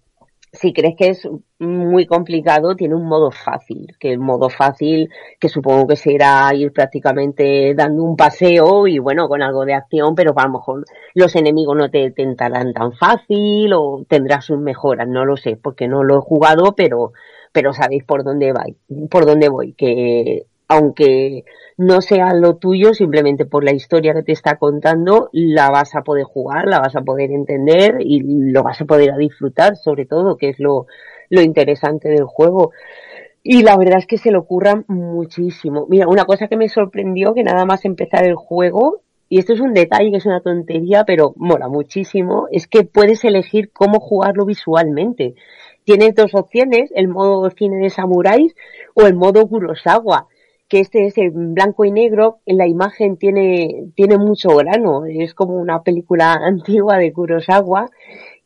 si crees que es muy complicado, tiene un modo fácil, que el modo fácil, que supongo que será ir prácticamente dando un paseo y bueno, con algo de acción, pero a lo mejor los enemigos no te tentarán tan fácil o tendrás sus mejoras, no lo sé, porque no lo he jugado, pero, pero sabéis por dónde voy, por dónde voy, que aunque no sea lo tuyo, simplemente por la historia que te está contando, la vas a poder jugar, la vas a poder entender y lo vas a poder disfrutar, sobre todo, que es lo, lo interesante del juego. Y la verdad es que se le ocurran muchísimo. Mira, una cosa que me sorprendió, que nada más empezar el juego, y esto es un detalle que es una tontería, pero mola muchísimo, es que puedes elegir cómo jugarlo visualmente. Tienes dos opciones, el modo cine de samuráis o el modo Kurosawa que este es en blanco y negro, la imagen tiene, tiene mucho grano, es como una película antigua de Kurosawa,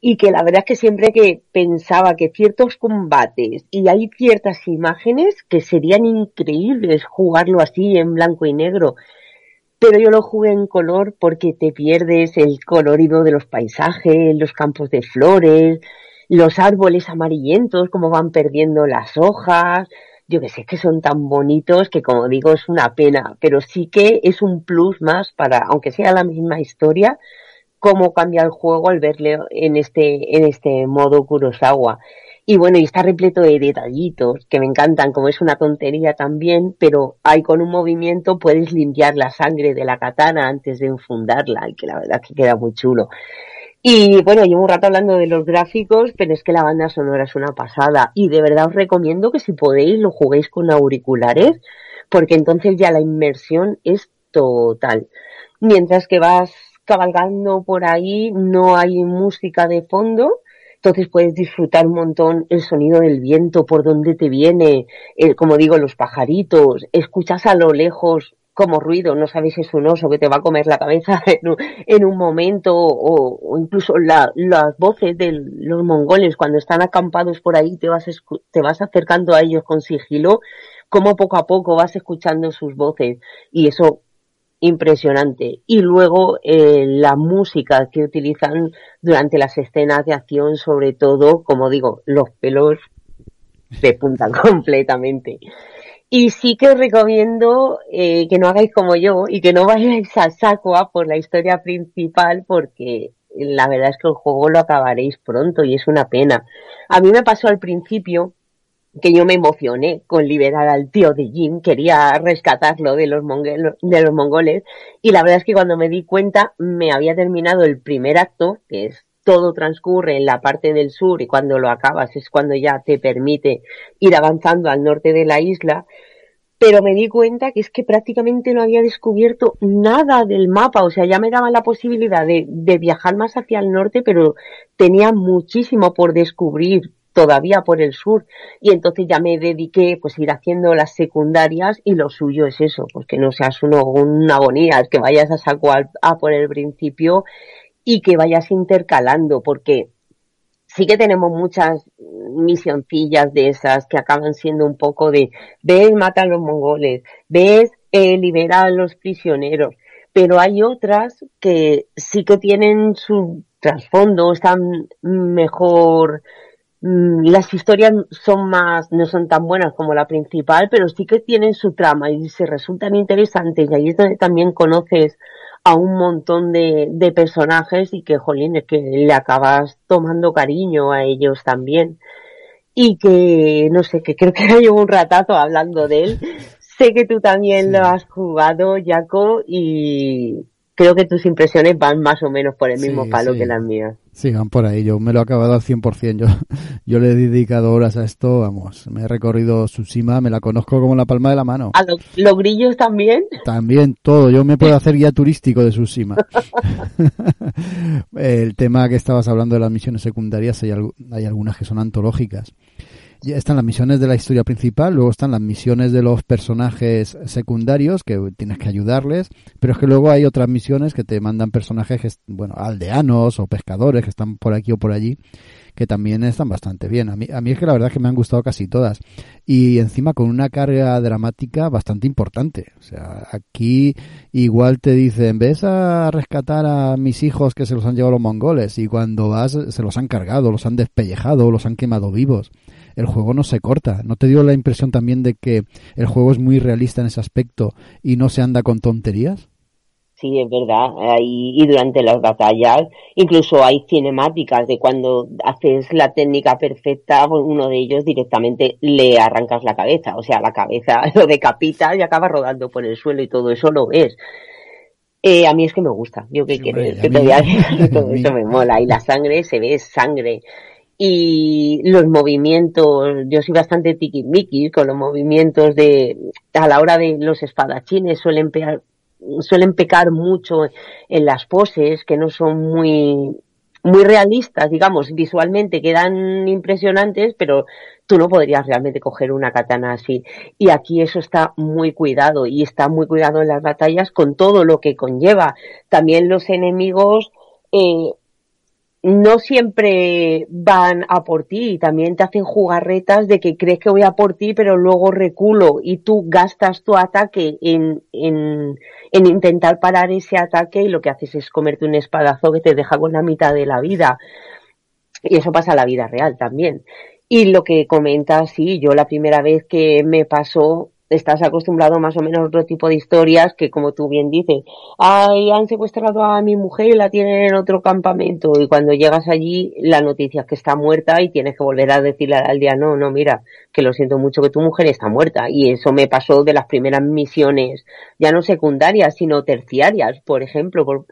y que la verdad es que siempre que pensaba que ciertos combates y hay ciertas imágenes que serían increíbles jugarlo así en blanco y negro, pero yo lo jugué en color porque te pierdes el colorido de los paisajes, los campos de flores, los árboles amarillentos, como van perdiendo las hojas, yo que sé, que son tan bonitos que como digo es una pena, pero sí que es un plus más para, aunque sea la misma historia, cómo cambia el juego al verle en este, en este modo Kurosawa. Y bueno, y está repleto de detallitos que me encantan, como es una tontería también, pero hay con un movimiento puedes limpiar la sangre de la katana antes de enfundarla, y que la verdad que queda muy chulo. Y bueno, llevo un rato hablando de los gráficos, pero es que la banda sonora es una pasada. Y de verdad os recomiendo que si podéis lo juguéis con auriculares, porque entonces ya la inmersión es total. Mientras que vas cabalgando por ahí, no hay música de fondo, entonces puedes disfrutar un montón el sonido del viento, por donde te viene, como digo, los pajaritos, escuchas a lo lejos como ruido, no sabes si es un oso que te va a comer la cabeza en un, momento o, incluso las voces de los mongoles cuando están acampados por ahí te vas, te vas acercando a ellos con sigilo, como poco a poco vas escuchando sus voces y eso impresionante. Y luego eh, la música que utilizan durante las escenas de acción, sobre todo, como digo, los pelos se puntan completamente. Y sí que os recomiendo eh, que no hagáis como yo y que no vayáis a Sacua por la historia principal porque la verdad es que el juego lo acabaréis pronto y es una pena. A mí me pasó al principio que yo me emocioné con liberar al tío de Jim, quería rescatarlo de los, de los mongoles y la verdad es que cuando me di cuenta me había terminado el primer acto, que es todo transcurre en la parte del sur y cuando lo acabas es cuando ya te permite ir avanzando al norte de la isla, pero me di cuenta que es que prácticamente no había descubierto nada del mapa, o sea, ya me daban la posibilidad de, de viajar más hacia el norte, pero tenía muchísimo por descubrir todavía por el sur. Y entonces ya me dediqué pues ir haciendo las secundarias y lo suyo es eso, pues que no seas uno una agonía, que vayas a saco a por el principio y que vayas intercalando, porque sí que tenemos muchas misioncillas de esas que acaban siendo un poco de ves, mata a los mongoles, ves, eh, libera a los prisioneros, pero hay otras que sí que tienen su trasfondo, están mejor, mm, las historias son más, no son tan buenas como la principal, pero sí que tienen su trama y se resultan interesantes y ahí es donde también conoces a un montón de, de personajes y que, jolín, es que le acabas tomando cariño a ellos también. Y que, no sé, que creo que hay un ratazo hablando de él. sé que tú también lo has jugado, Jaco, y, creo que tus impresiones van más o menos por el mismo palo que las mías. Sí, van por ahí. Yo me lo he acabado al 100%. Yo, yo le he dedicado horas a esto, vamos. Me he recorrido Tsushima, me la conozco como la palma de la mano. ¿A los grillos también? También, todo. Yo me puedo hacer guía turístico de Tsushima. el tema que estabas hablando de las misiones secundarias, hay, hay algunas que son antológicas. Están las misiones de la historia principal, luego están las misiones de los personajes secundarios que tienes que ayudarles, pero es que luego hay otras misiones que te mandan personajes, bueno, aldeanos o pescadores que están por aquí o por allí que también están bastante bien. A mí, a mí es que la verdad es que me han gustado casi todas. Y encima con una carga dramática bastante importante. O sea, aquí igual te dicen, ves a rescatar a mis hijos que se los han llevado los mongoles y cuando vas se los han cargado, los han despellejado, los han quemado vivos el juego no se corta. ¿No te dio la impresión también de que el juego es muy realista en ese aspecto y no se anda con tonterías? Sí, es verdad. y durante las batallas, incluso hay cinemáticas de cuando haces la técnica perfecta, pues uno de ellos directamente le arrancas la cabeza. O sea, la cabeza lo decapita y acaba rodando por el suelo y todo eso lo ves. Eh, a mí es que me gusta. Yo que quiero que todo eso me mola. Y la sangre se ve sangre. Y los movimientos, yo soy bastante tiquismiquis con los movimientos de, a la hora de los espadachines suelen pegar suelen pecar mucho en las poses, que no son muy, muy realistas, digamos, visualmente quedan impresionantes, pero tú no podrías realmente coger una katana así. Y aquí eso está muy cuidado y está muy cuidado en las batallas con todo lo que conlleva. También los enemigos eh, no siempre van a por ti y también te hacen jugarretas de que crees que voy a por ti pero luego reculo y tú gastas tu ataque en, en, en intentar parar ese ataque y lo que haces es comerte un espadazo que te deja con la mitad de la vida. Y eso pasa en la vida real también. Y lo que comentas, sí, yo la primera vez que me pasó estás acostumbrado más o menos a otro tipo de historias que, como tú bien dices, ay, han secuestrado a mi mujer y la tienen en otro campamento. Y cuando llegas allí, la noticia es que está muerta y tienes que volver a decirle al día, no, no, mira, que lo siento mucho que tu mujer está muerta. Y eso me pasó de las primeras misiones, ya no secundarias, sino terciarias, por ejemplo,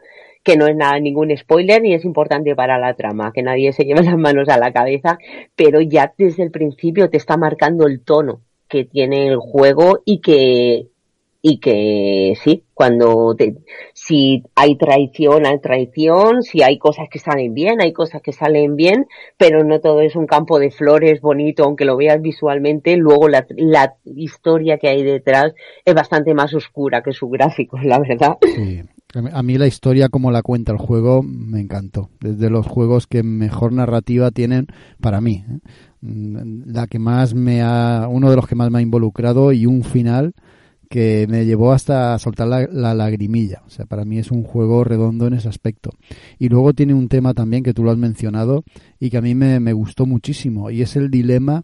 que no es nada, ningún spoiler ni es importante para la trama, que nadie se lleve las manos a la cabeza, pero ya desde el principio te está marcando el tono que tiene el juego y que y que sí, cuando te, si hay traición, hay traición, si hay cosas que salen bien, hay cosas que salen bien, pero no todo es un campo de flores bonito, aunque lo veas visualmente, luego la, la historia que hay detrás es bastante más oscura que su gráfico, la verdad. A mí la historia como la cuenta el juego me encantó. Desde los juegos que mejor narrativa tienen para mí. ¿eh? Mm, la que más me ha, uno de los que más me ha involucrado y un final que me llevó hasta soltar la, lagrimilla. O sea, para mí es un juego redondo en ese aspecto. Y luego tiene un tema también que tú lo has mencionado y que a mí me, me gustó muchísimo y es el dilema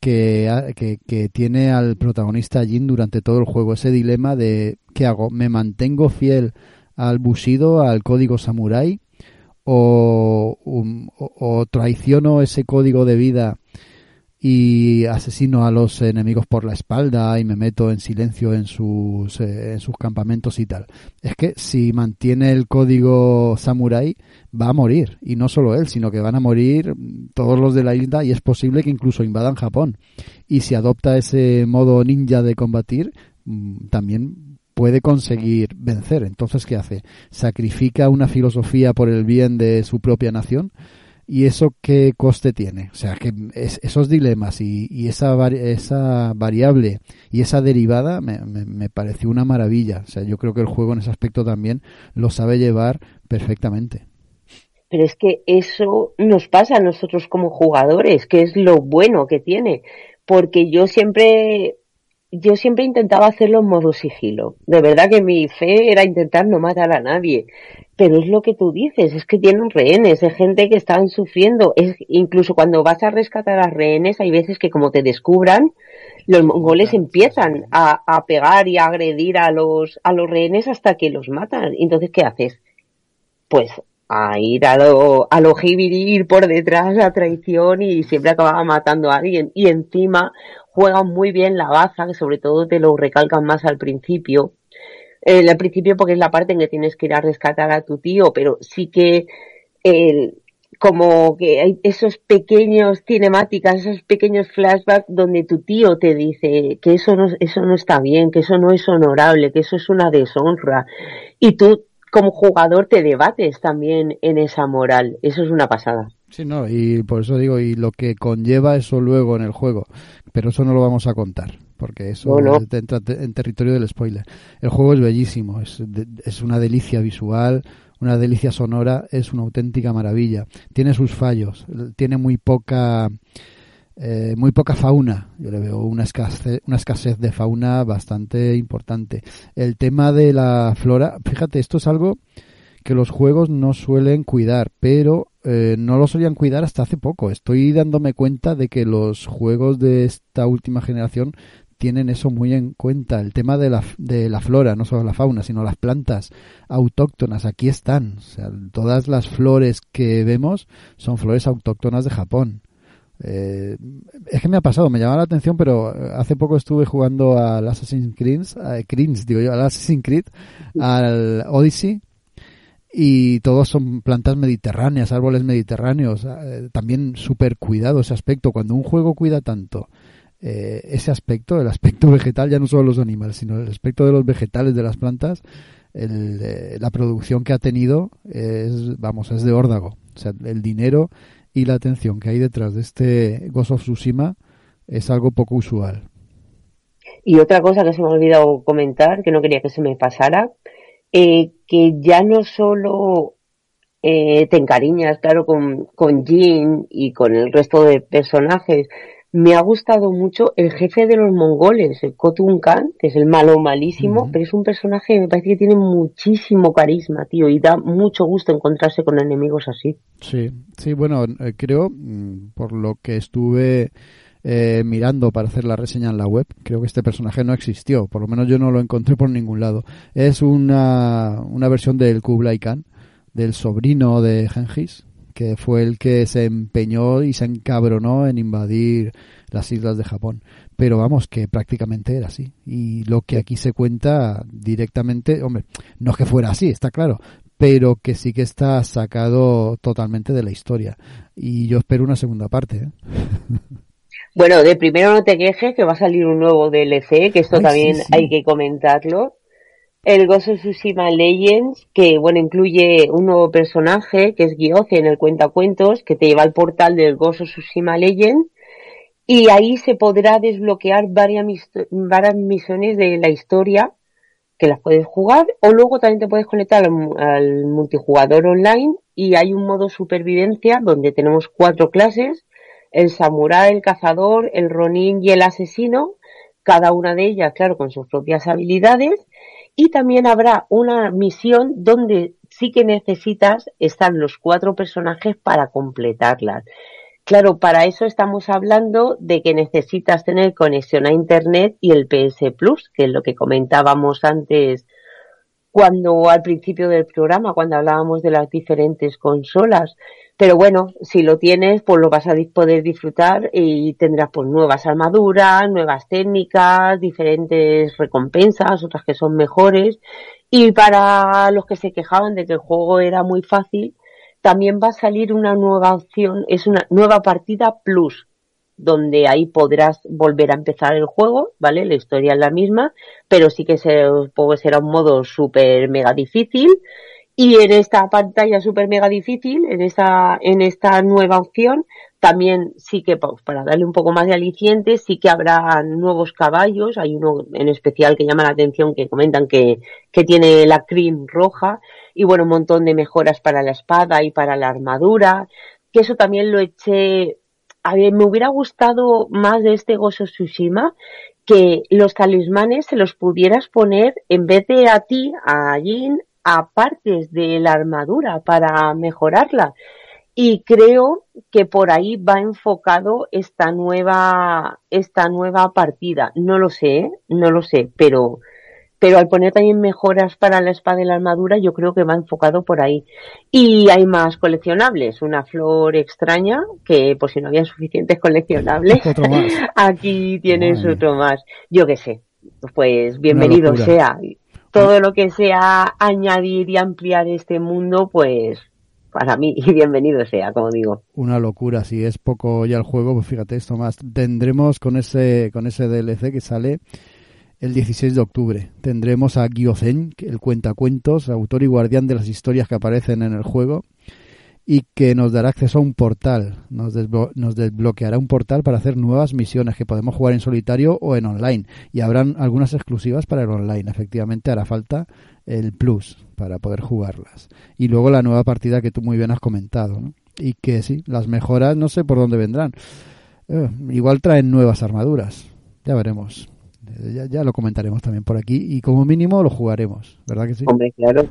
que, que, que, tiene al protagonista Jin durante todo el juego. Ese dilema de ¿qué hago? ¿Me mantengo fiel al Bushido, al código samurái? O, o, traiciono ese código de vida y asesino a los enemigos por la espalda y me meto en silencio en sus, eh, en sus campamentos y tal. Es que si mantiene el código samurai va a morir. Y no solo él, sino que van a morir todos los de la isla y es posible que incluso invadan Japón. Y si adopta ese modo ninja de combatir, mm, también puede conseguir vencer. Entonces, ¿qué hace? ¿Sacrifica una filosofía por el bien de su propia nación? ¿Y eso qué coste tiene? O sea, que esos dilemas y, esa, esa variable y esa derivada me, me, pareció una maravilla. O sea, yo creo que el juego en ese aspecto también lo sabe llevar perfectamente. Pero es que eso nos pasa a nosotros como jugadores, que es lo bueno que tiene. Porque yo siempre yo siempre intentaba hacerlo en modo sigilo. De verdad que mi fe era intentar no matar a nadie. Pero es lo que tú dices, es que tienen rehenes, es gente que están sufriendo. Es, incluso cuando vas a rescatar a rehenes, hay veces que como te descubran, los mongoles empiezan a, a, pegar y a agredir a los, a los rehenes hasta que los matan. Entonces, ¿qué haces? Pues a ir a lo, a lo ir por detrás a traición y siempre acababa matando a alguien. Y encima juegan muy bien la baza, que sobre todo te lo recalcan más al principio. Eh, al principio porque es la parte en que tienes que ir a rescatar a tu tío, pero sí que el, como que hay esos pequeños cinemáticas, esos pequeños flashbacks donde tu tío te dice que eso no, eso no está bien, que eso no es honorable, que eso es una deshonra. Y tú como jugador te debates también en esa moral. Eso es una pasada. Sí, no, y por eso digo, y lo que conlleva eso luego en el juego, pero eso no lo vamos a contar, porque eso entra en territorio del spoiler. El juego es bellísimo, es, es una delicia visual, una delicia sonora, es una auténtica maravilla. Tiene sus fallos, tiene muy poca eh, muy poca fauna. Yo le veo una escasez, una escasez de fauna bastante importante. El tema de la flora, fíjate, esto es algo que los juegos no suelen cuidar, pero eh, no lo solían cuidar hasta hace poco. Estoy dándome cuenta de que los juegos de esta última generación tienen eso muy en cuenta. El tema de la, de la flora, no solo la fauna, sino las plantas autóctonas, aquí están. O sea, todas las flores que vemos son flores autóctonas de Japón. Eh, es que me ha pasado, me llamaba la atención, pero eh, hace poco estuve jugando al Assassin's Creed, eh, digo yo, al Assassin's Creed, al Odyssey, y todos son plantas mediterráneas, árboles mediterráneos, también súper cuidado ese aspecto. Cuando un juego cuida tanto ese aspecto, el aspecto vegetal, ya no solo los animales, sino el aspecto de los vegetales, de las plantas, la producción que ha tenido es, vamos, es de órdago. O sea, el dinero y la atención que hay detrás de este Ghost of Tsushima es algo poco usual. Y otra cosa que se me ha olvidado comentar, que no quería que se me pasara, eh, que ya no solo eh, te encariñas, claro, con, con Jin y con el resto de personajes, me ha gustado mucho el jefe de los mongoles, el Kotun Khan, que es el malo malísimo, pero es un personaje que me parece que tiene muchísimo carisma, tío, y da mucho gusto encontrarse con enemigos así. Sí, sí, bueno, eh, creo, mm, por lo que estuve eh, mirando para hacer la reseña en la web, creo que este personaje no existió, por lo menos yo no lo encontré por ningún lado. Es una, una versión del Kublai Khan, del sobrino de Genghis, que fue el que se empeñó y se encabronó en invadir las islas de Japón. Pero vamos, que prácticamente era así. Y lo que aquí se cuenta directamente, hombre, no es que fuera así, está claro, pero que sí que está sacado totalmente de la historia. Y yo espero una segunda parte. ¿eh? Bueno, de primero no te quejes, que va a salir un nuevo DLC, que esto también hay que comentarlo. El Ghost of Tsushima Legends, que bueno, incluye un nuevo personaje, que es Gyoce en el cuentacuentos, que te lleva al portal del Ghost of Tsushima Legends, y ahí se podrá desbloquear varias, varias misiones de la historia, que las puedes jugar, o luego también te puedes conectar al, al multijugador online, y hay un modo supervivencia donde tenemos cuatro clases, el samurái, el cazador, el ronin y el asesino, cada una de ellas, claro, con sus propias habilidades, y también habrá una misión donde sí que necesitas estar los cuatro personajes para completarlas. Claro, para eso estamos hablando de que necesitas tener conexión a Internet y el PS Plus, que es lo que comentábamos antes cuando al principio del programa, cuando hablábamos de las diferentes consolas. Pero bueno, si lo tienes, pues lo vas a poder disfrutar y tendrás pues nuevas armaduras, nuevas técnicas, diferentes recompensas, otras que son mejores. Y para los que se quejaban de que el juego era muy fácil, también va a salir una nueva opción, es una nueva partida plus, donde ahí podrás volver a empezar el juego, ¿vale? La historia es la misma, pero sí que se, será un modo súper mega difícil y en esta pantalla super mega difícil, en esta, en esta nueva opción, también sí que pues, para darle un poco más de aliciente, sí que habrá nuevos caballos. Hay uno en especial que llama la atención que comentan que, que tiene la crin roja y bueno, un montón de mejoras para la espada y para la armadura. Que eso también lo eché. A ver, me hubiera gustado más de este Gozo Tsushima que los talismanes se los pudieras poner en vez de a ti, a Jin, a partes de la armadura para mejorarla. Y creo que por ahí va enfocado esta nueva, esta nueva partida. No lo sé, no lo sé, pero, pero al poner también mejoras para la espada y la armadura, yo creo que va enfocado por ahí. Y hay más coleccionables, una flor extraña, que por si no había suficientes coleccionables, aquí tienes otro más. Yo qué sé, pues bienvenido sea todo lo que sea añadir y ampliar este mundo, pues para mí, y bienvenido sea, como digo. Una locura, si es poco ya el juego, pues fíjate esto más. Tendremos con ese, con ese DLC que sale el 16 de octubre. Tendremos a Gyozen, el cuentacuentos, autor y guardián de las historias que aparecen en el juego. Y que nos dará acceso a un portal, nos, nos, desbloqueará un portal para hacer nuevas misiones que podemos jugar en solitario o en online y habrán algunas exclusivas para el online. Efectivamente hará falta el plus para poder jugarlas. Y luego la nueva partida que tú muy bien has comentado, ¿no? Y que sí, las mejoras no sé por dónde vendrán. Eh, igual traen nuevas armaduras. Ya veremos. Ya, ya, lo comentaremos también por aquí y como mínimo lo jugaremos, ¿verdad que sí? Hombre, claro.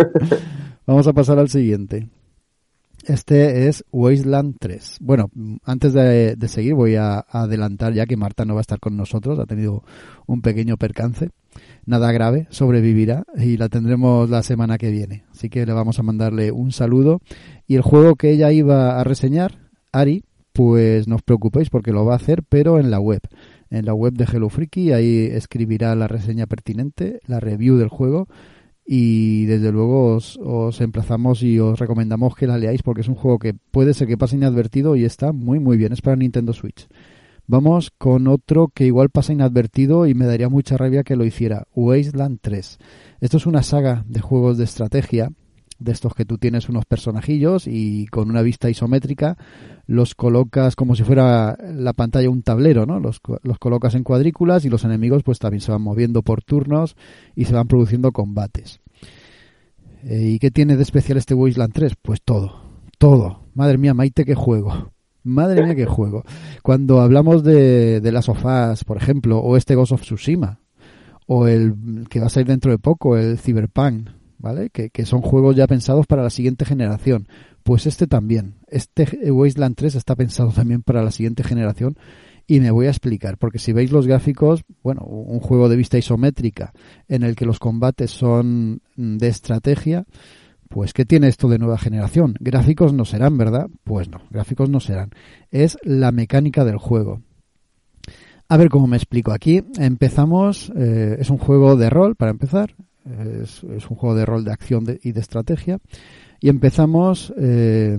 Vamos a pasar al siguiente. Este es Wasteland 3. Bueno, antes de, seguir voy a, adelantar ya que Marta no va a estar con nosotros, ha tenido un pequeño percance. Nada grave, sobrevivirá y la tendremos la semana que viene. Así que le vamos a mandarle un saludo. Y el juego que ella iba a reseñar, Ari, pues no os preocupéis porque lo va a hacer, pero en la web. En la web de Hello Freaky, ahí escribirá la reseña pertinente, la review del juego y desde luego os, os, emplazamos y os recomendamos que la leáis porque es un juego que puede ser que pase inadvertido y está muy muy bien, es para Nintendo Switch. Vamos con otro que igual pasa inadvertido y me daría mucha rabia que lo hiciera, Wasteland 3. Esto es una saga de juegos de estrategia de estos que tú tienes unos personajillos y con una vista isométrica los colocas como si fuera la pantalla un tablero, ¿no? Los, los colocas en cuadrículas y los enemigos pues también se van moviendo por turnos y se van produciendo combates. Eh, ¿Y qué tiene de especial este Wasteland 3? Pues todo, todo. Madre mía, Maite, qué juego. Madre mía, qué juego. Cuando hablamos de, de las sofás, por ejemplo, o este Ghost of Tsushima, o el que va a salir dentro de poco, el Cyberpunk, ¿vale? Que, son juegos ya pensados para la siguiente generación. Pues este también. Este Wasteland 3 está pensado también para la siguiente generación y me voy a explicar, porque si veis los gráficos, bueno, un juego de vista isométrica en el que los combates son de estrategia, pues ¿qué tiene esto de nueva generación? Gráficos no serán, ¿verdad? Pues no, gráficos no serán. Es la mecánica del juego. A ver cómo me explico. Aquí empezamos, eh, es un juego de rol para empezar, es, un juego de rol de acción y de estrategia. Y empezamos eh,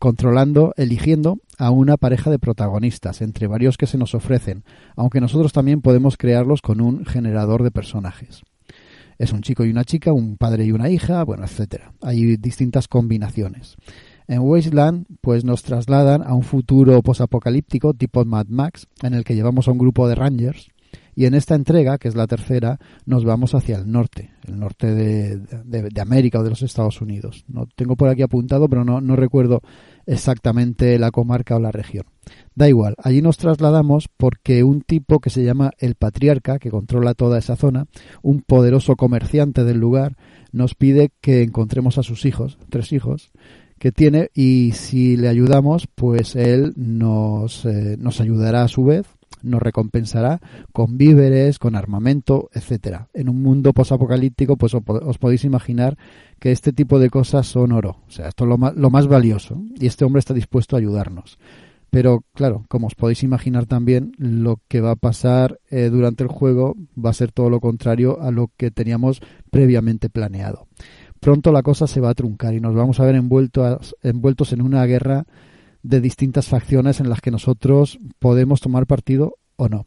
controlando, eligiendo a una pareja de protagonistas, entre varios que se nos ofrecen, aunque nosotros también podemos crearlos con un generador de personajes. Es un chico y una chica, un padre y una hija, bueno, etcétera. Hay distintas combinaciones. En Wasteland, pues nos trasladan a un futuro posapocalíptico tipo Mad Max, en el que llevamos a un grupo de rangers y en esta entrega, que es la tercera, nos vamos hacia el norte, el norte de, de, América o de los Estados Unidos. No tengo por aquí apuntado, pero no, no recuerdo exactamente la comarca o la región. Da igual, allí nos trasladamos porque un tipo que se llama el patriarca, que controla toda esa zona, un poderoso comerciante del lugar, nos pide que encontremos a sus hijos, tres hijos, que tiene y si le ayudamos, pues él nos, eh, nos ayudará a su vez nos recompensará con víveres, con armamento, etcétera. En un mundo posapocalíptico, pues os podéis imaginar que este tipo de cosas son oro. O sea, esto es lo más, lo más valioso. Y este hombre está dispuesto a ayudarnos. Pero claro, como os podéis imaginar también, lo que va a pasar eh, durante el juego va a ser todo lo contrario a lo que teníamos previamente planeado. Pronto la cosa se va a truncar y nos vamos a ver envueltos, envueltos en una guerra de distintas facciones en las que nosotros podemos tomar partido o no.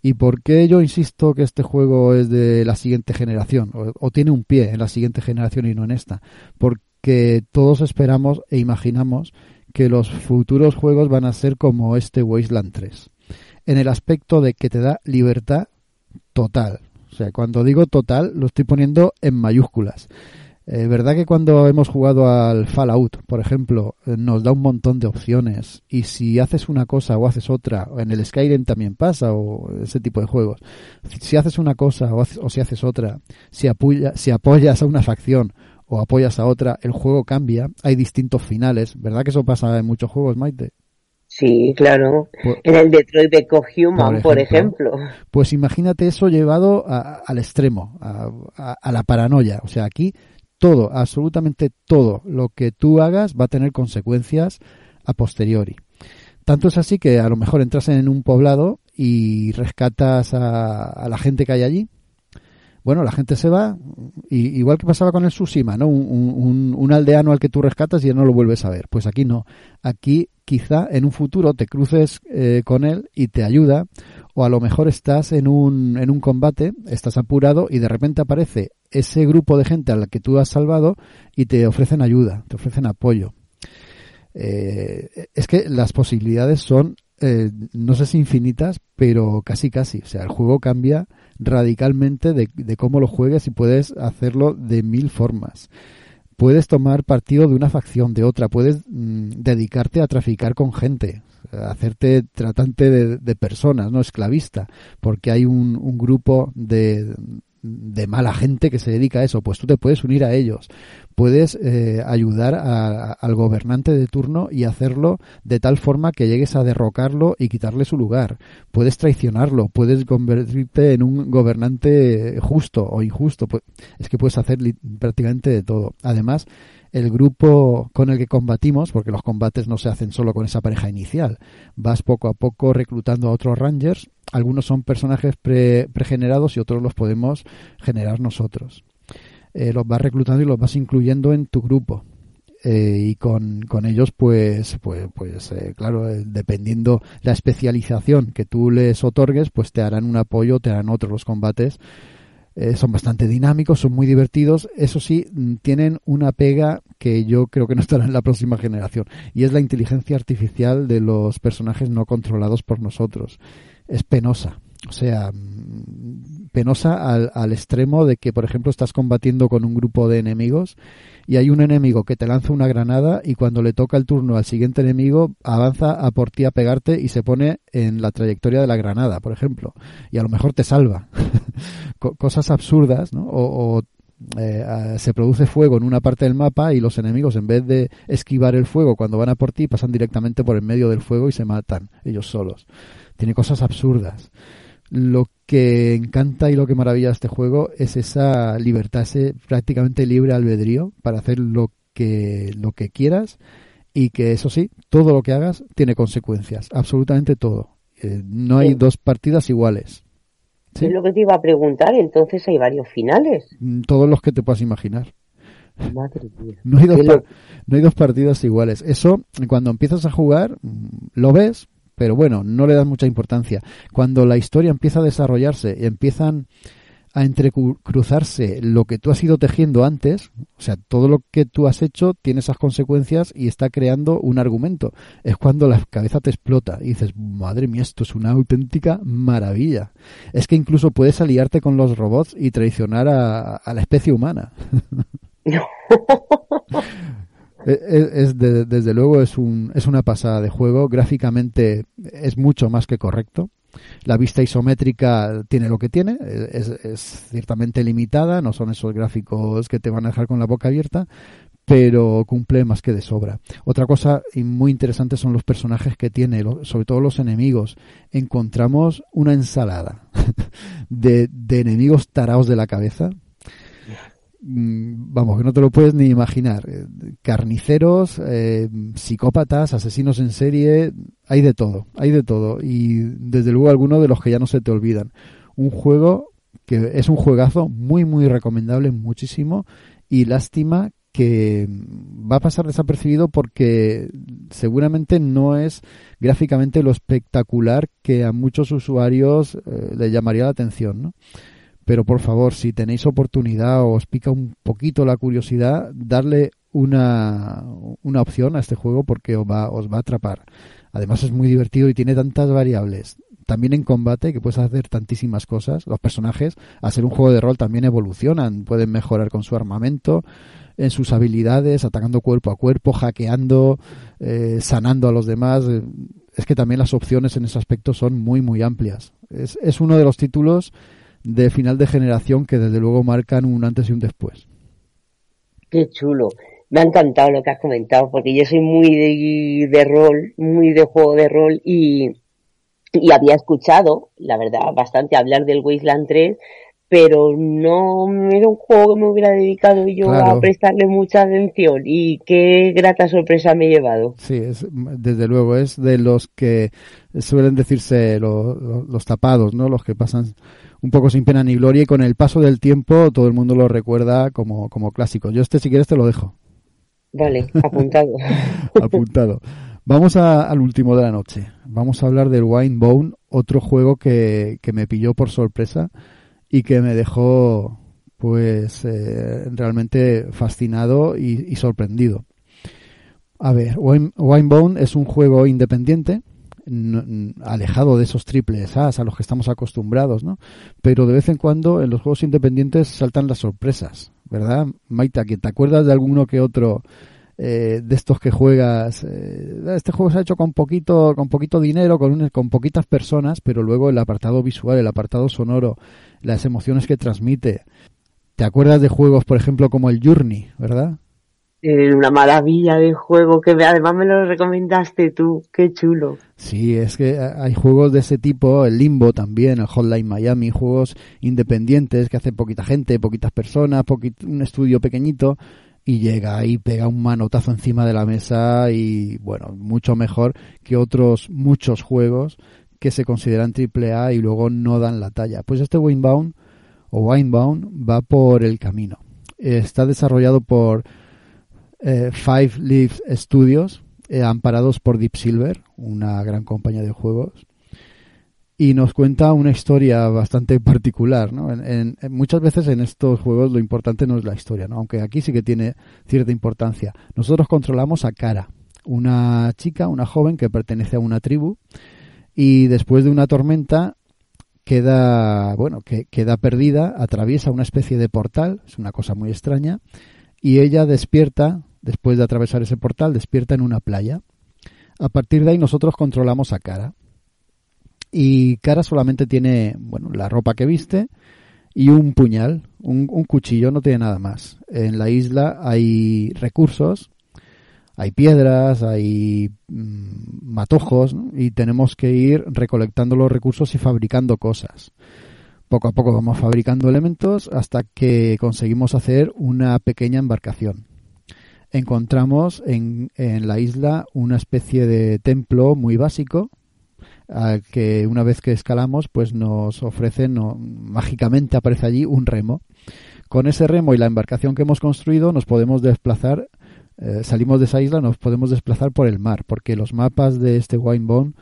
¿Y por qué yo insisto que este juego es de la siguiente generación o, tiene un pie en la siguiente generación y no en esta? Porque todos esperamos e imaginamos que los futuros juegos van a ser como este Wasteland 3, en el aspecto de que te da libertad total. O sea, cuando digo total lo estoy poniendo en mayúsculas. Eh, ¿Verdad que cuando hemos jugado al Fallout, por ejemplo, eh, nos da un montón de opciones? Y si haces una cosa o haces otra, en el Skyrim también pasa, o ese tipo de juegos. Si haces una cosa o, si haces otra, si, si apoyas a una facción o apoyas a otra, el juego cambia, hay distintos finales. ¿Verdad que eso pasa en muchos juegos, Maite? Sí, claro. Pues en el Detroit de Human, por ejemplo. Pues imagínate eso llevado al extremo, a, a, la paranoia. O sea, aquí todo, absolutamente todo lo que tú hagas va a tener consecuencias a posteriori. Tanto es así que a lo mejor entras en un poblado y rescatas a, la gente que hay allí. Bueno, la gente se va, y, igual que pasaba con el Susima, ¿no? Un, un, aldeano al que tú rescatas y ya no lo vuelves a ver. Pues aquí no. Aquí quizá en un futuro te cruces eh, con él y te ayuda, o a lo mejor estás en un, en un combate, estás apurado y de repente aparece ese grupo de gente a la que tú has salvado y te ofrecen ayuda, te ofrecen apoyo. Eh, es que las posibilidades son, eh, no sé si infinitas, pero casi casi. O sea, el juego cambia radicalmente de, de cómo lo juegues y puedes hacerlo de mil formas puedes tomar partido de una facción, de otra, puedes mm, dedicarte a traficar con gente, hacerte tratante de, personas, no esclavista, porque hay un, grupo de, de mala gente que se dedica a eso, pues tú te puedes unir a ellos, puedes eh, ayudar al gobernante de turno y hacerlo de tal forma que llegues a derrocarlo y quitarle su lugar, puedes traicionarlo, puedes convertirte en un gobernante justo o injusto, pues, es que puedes hacer prácticamente de todo. Además, el grupo con el que combatimos, porque los combates no se hacen solo con esa pareja inicial, vas poco a poco reclutando a otros rangers, algunos son personajes pregenerados y otros los podemos generar nosotros. Eh, los vas reclutando y los vas incluyendo en tu grupo. Eh, y con, con, ellos pues pues pues eh, claro dependiendo la especialización que tú les otorgues pues te harán un apoyo te harán otros los combates eh, son bastante dinámicos, son muy divertidos. Eso sí, mm, tienen una pega que yo creo que no estará en la próxima generación. Y es la inteligencia artificial de los personajes no controlados por nosotros. Es penosa. O sea, mm, penosa al, al extremo de que, por ejemplo, estás combatiendo con un grupo de enemigos y hay un enemigo que te lanza una granada y cuando le toca el turno al siguiente enemigo avanza a por ti a pegarte y se pone en la trayectoria de la granada, por ejemplo, y a lo mejor te salva. Cosas absurdas, ¿no? O, eh, se produce fuego en una parte del mapa y los enemigos en vez de esquivar el fuego cuando van a por ti pasan directamente por el medio del fuego y se matan ellos solos. Tiene cosas absurdas. Lo que encanta y lo que maravilla este juego es esa libertad, ese prácticamente libre albedrío para hacer lo que, lo que quieras y que eso sí, todo lo que hagas tiene consecuencias, absolutamente todo. Eh, no hay dos partidas iguales. Es lo que te iba a preguntar, entonces hay varios finales. Mm, todos los que te puedas imaginar. Madre mía. No hay, dos no hay dos partidas iguales. Eso, cuando empiezas a jugar, mm, lo ves, pero bueno, no le das mucha importancia. Cuando la historia empieza a desarrollarse y empiezan a entrecruzarse lo que tú has ido tejiendo antes, o sea, todo lo que tú has hecho tiene esas consecuencias y está creando un argumento. Es cuando la cabeza te explota y dices, madre mía, esto es una auténtica maravilla. Es que incluso puedes aliarte con los robots y traicionar a, a la especie humana. Es, desde luego es, un, es una pasada de juego. Gráficamente es mucho más que correcto. La vista isométrica tiene lo que tiene, es, ciertamente limitada, no son esos gráficos que te van a dejar con la boca abierta, pero cumple más que de sobra. Otra cosa muy interesante son los personajes que tiene, sobre todo los enemigos. Encontramos una ensalada de, de enemigos tarados de la cabeza, vamos, que no te lo puedes ni imaginar. Eh, carniceros, eh, psicópatas, asesinos en serie, hay de todo, hay de todo. Y desde luego algunos de los que ya no se te olvidan. Un juego que es un juegazo muy, muy recomendable, muchísimo. Y lástima que va a pasar desapercibido porque seguramente no es gráficamente lo espectacular que a muchos usuarios eh, le llamaría la atención, ¿no? Pero por favor, si tenéis oportunidad o os pica un poquito la curiosidad, darle una, una opción a este juego porque os va, os va a atrapar. Además es muy divertido y tiene tantas variables. También en combate que puedes hacer tantísimas cosas. Los personajes, al ser un juego de rol, también evolucionan. Pueden mejorar con su armamento, en sus habilidades, atacando cuerpo a cuerpo, hackeando, eh, sanando a los demás. Es que también las opciones en ese aspecto son muy, muy amplias. Es, es uno de los títulos de final de generación que desde luego marcan un antes y un después. Qué chulo. Me ha encantado lo que has comentado porque yo soy muy de, de rol, muy de juego de rol y, y había escuchado, la verdad, bastante hablar del Wasteland 3, pero no era un juego que me hubiera dedicado yo a prestarle mucha atención y qué grata sorpresa me he llevado. Sí, es, desde luego es de los que suelen decirse los tapados, ¿no? Los que pasan un poco sin pena ni gloria y con el paso del tiempo todo el mundo lo recuerda como, como clásico. Yo este si quieres te lo dejo. Vale, apuntado. apuntado. Vamos al último de la noche. Vamos a hablar del Winebone, otro juego que, que me pilló por sorpresa y que me dejó pues eh, realmente fascinado y, sorprendido. A ver, Winebone es un juego independiente, alejado de esos triples A a los que estamos acostumbrados, ¿no? Pero de vez en cuando en los juegos independientes saltan las sorpresas, ¿verdad? Maita, que te acuerdas de alguno que otro eh, de estos que juegas. Eh, este juego se ha hecho con poquito, con poquito dinero, con, con poquitas personas, pero luego el apartado visual, el apartado sonoro, las emociones que transmite. ¿Te acuerdas de juegos, por ejemplo, como el Journey, verdad? Eh, una maravilla de juego que además me lo recomendaste tú, qué chulo. Sí, es que hay juegos de ese tipo, el Limbo también, el Hotline Miami, juegos independientes que hace poquita gente, poquitas personas, un estudio pequeñito, y llega y pega un manotazo encima de la mesa y bueno, mucho mejor que otros muchos juegos que se consideran triple A y luego no dan la talla. Pues este Winebound o Winebound va por el camino. Está desarrollado por eh, Five Leaves Studios, eh, amparados por Deep Silver, una gran compañía de juegos y nos cuenta una historia bastante particular. ¿no? En, muchas veces en estos juegos lo importante no es la historia, ¿no? aunque aquí sí que tiene cierta importancia. Nosotros controlamos a Kara, una chica, una joven que pertenece a una tribu y después de una tormenta queda, bueno, que queda perdida, atraviesa una especie de portal, es una cosa muy extraña, y ella despierta, después de atravesar ese portal, despierta en una playa. A partir de ahí nosotros controlamos a Kara y Cara solamente tiene, bueno, la ropa que viste y un puñal, un, cuchillo, no tiene nada más. En la isla hay recursos, hay piedras, hay mm, matojos y tenemos que ir recolectando los recursos y fabricando cosas. Poco a poco vamos fabricando elementos hasta que conseguimos hacer una pequeña embarcación. Encontramos en, en la isla una especie de templo muy básico que una vez que escalamos, pues nos ofrecen, mágicamente aparece allí un remo. Con ese remo y la embarcación que hemos construido nos podemos desplazar, eh, salimos de esa isla, nos podemos desplazar por el mar, porque los mapas de este Winebone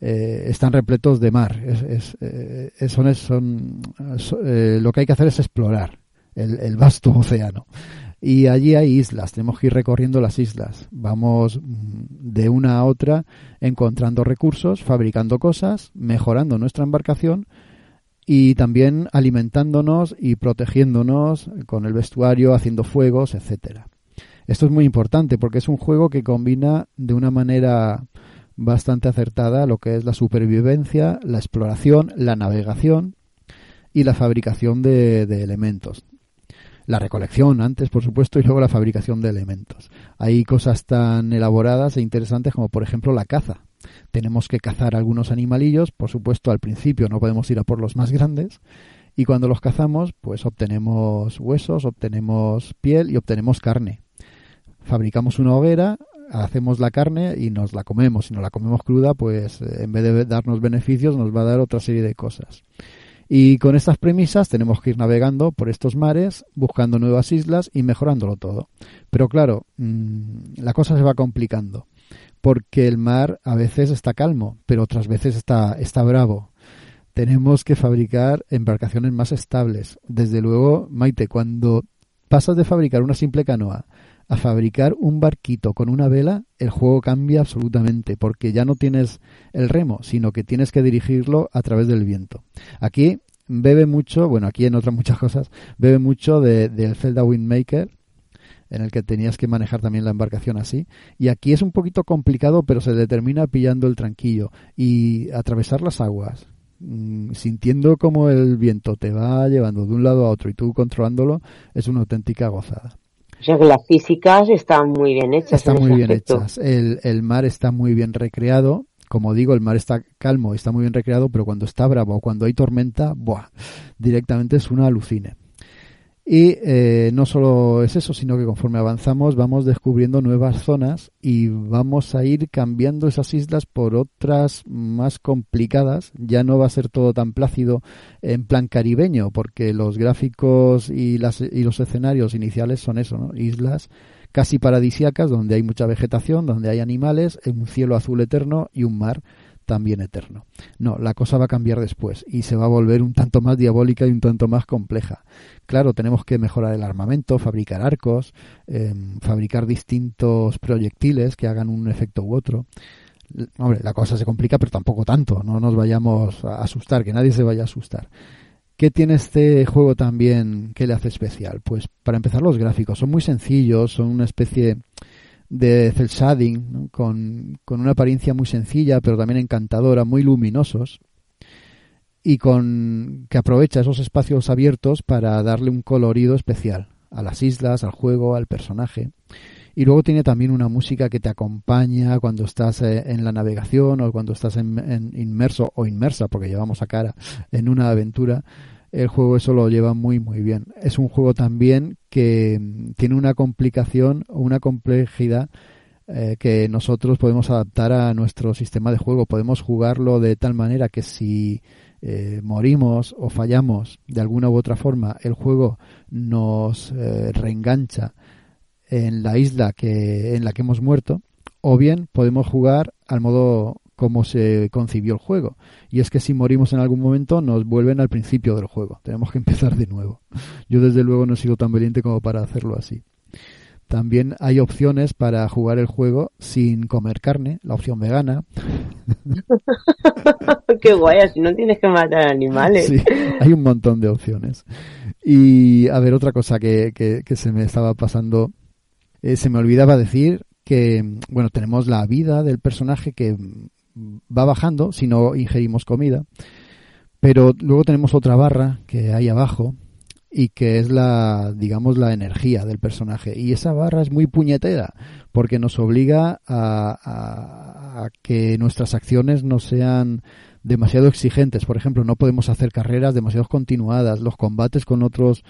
eh, están repletos de mar. Es, eh, son, son, lo que hay que hacer es explorar el, el vasto océano y allí hay islas, tenemos que ir recorriendo las islas, vamos mm, de una a otra encontrando recursos, fabricando cosas, mejorando nuestra embarcación y también alimentándonos y protegiéndonos con el vestuario, haciendo fuegos, etcétera. Esto es muy importante porque es un juego que combina de una manera bastante acertada lo que es la supervivencia, la exploración, la navegación y la fabricación de, elementos la recolección antes, por supuesto, y luego la fabricación de elementos. Hay cosas tan elaboradas e interesantes como, por ejemplo, la caza. Tenemos que cazar algunos animalillos, por supuesto, al principio no podemos ir a por los más grandes, y cuando los cazamos, pues obtenemos huesos, obtenemos piel y obtenemos carne. Fabricamos una hoguera, hacemos la carne y nos la comemos. Si no la comemos cruda, pues eh, en vez de darnos beneficios, nos va a dar otra serie de cosas. Y con estas premisas tenemos que ir navegando por estos mares, buscando nuevas islas y mejorándolo todo. Pero claro, mm, la cosa se va complicando, porque el mar a veces está calmo, pero otras veces está, está bravo. Tenemos que fabricar embarcaciones más estables. Desde luego, Maite, cuando pasas de fabricar una simple canoa a fabricar un barquito con una vela, el juego cambia absolutamente, porque ya no tienes el remo, sino que tienes que dirigirlo a través del viento. Aquí bebe mucho, bueno, aquí en otras muchas cosas, bebe mucho del de, Zelda Windmaker, en el que tenías que manejar también la embarcación así. Y aquí es un poquito complicado, pero se determina pillando el tranquillo y atravesar las aguas, mm, sintiendo como el viento te va llevando de un lado a otro y tú controlándolo, es una auténtica gozada. O sea que las físicas están muy bien hechas. Están muy bien hechas. El, el mar está muy bien recreado. Como digo, el mar está calmo, está muy bien recreado, pero cuando está bravo o cuando hay tormenta, ¡buah! directamente es una alucine. Y eh, no solo es eso, sino que conforme avanzamos vamos descubriendo nuevas zonas y vamos a ir cambiando esas islas por otras más complicadas. Ya no va a ser todo tan plácido en plan caribeño, porque los gráficos y, las, y los escenarios iniciales son eso, ¿no? Islas casi paradisíacas donde hay mucha vegetación, donde hay animales, un cielo azul eterno y un mar también eterno. No, la cosa va a cambiar después y se va a volver un tanto más diabólica y un tanto más compleja. Claro, tenemos que mejorar el armamento, fabricar arcos, em, fabricar distintos proyectiles que hagan un efecto u otro. Hombre, la cosa se complica, pero tampoco tanto. No nos vayamos a asustar, que nadie se vaya a asustar. ¿Qué tiene este juego también que le hace especial? Pues para empezar los gráficos son muy sencillos, son una especie de cel shading con, con, una apariencia muy sencilla pero también encantadora, muy luminosos y con que aprovecha esos espacios abiertos para darle un colorido especial a las islas, al juego, al personaje. Y luego tiene también una música que te acompaña cuando estás eh, en la navegación o cuando estás en, inmerso o inmersa, porque llevamos a cara en una aventura. El juego eso lo lleva muy muy bien. Es un juego también que mm, tiene una complicación o una complejidad eh, que nosotros podemos adaptar a nuestro sistema de juego. Podemos jugarlo de tal manera que si eh, morimos o fallamos de alguna u otra forma, el juego nos reengancha en la isla que, en la que hemos muerto, o bien podemos jugar al modo como se concibió el juego. Y es que si morimos en algún momento nos vuelven al principio del juego. Tenemos que empezar de nuevo. Yo desde luego no he sido tan valiente como para hacerlo así. También hay opciones para jugar el juego sin comer carne, la opción vegana. Qué guay, así no tienes que matar animales. Sí, hay un montón de opciones. Y a ver, otra cosa que, que, que se me estaba pasando eh, se me olvidaba decir que, bueno, tenemos la vida del personaje que va bajando si no ingerimos comida, pero luego tenemos otra barra que hay abajo y que es la, digamos, la energía del personaje. Y esa barra es muy puñetera porque nos obliga a, a que nuestras acciones no sean demasiado exigentes. Por ejemplo, no podemos hacer carreras demasiado continuadas. Los combates con otros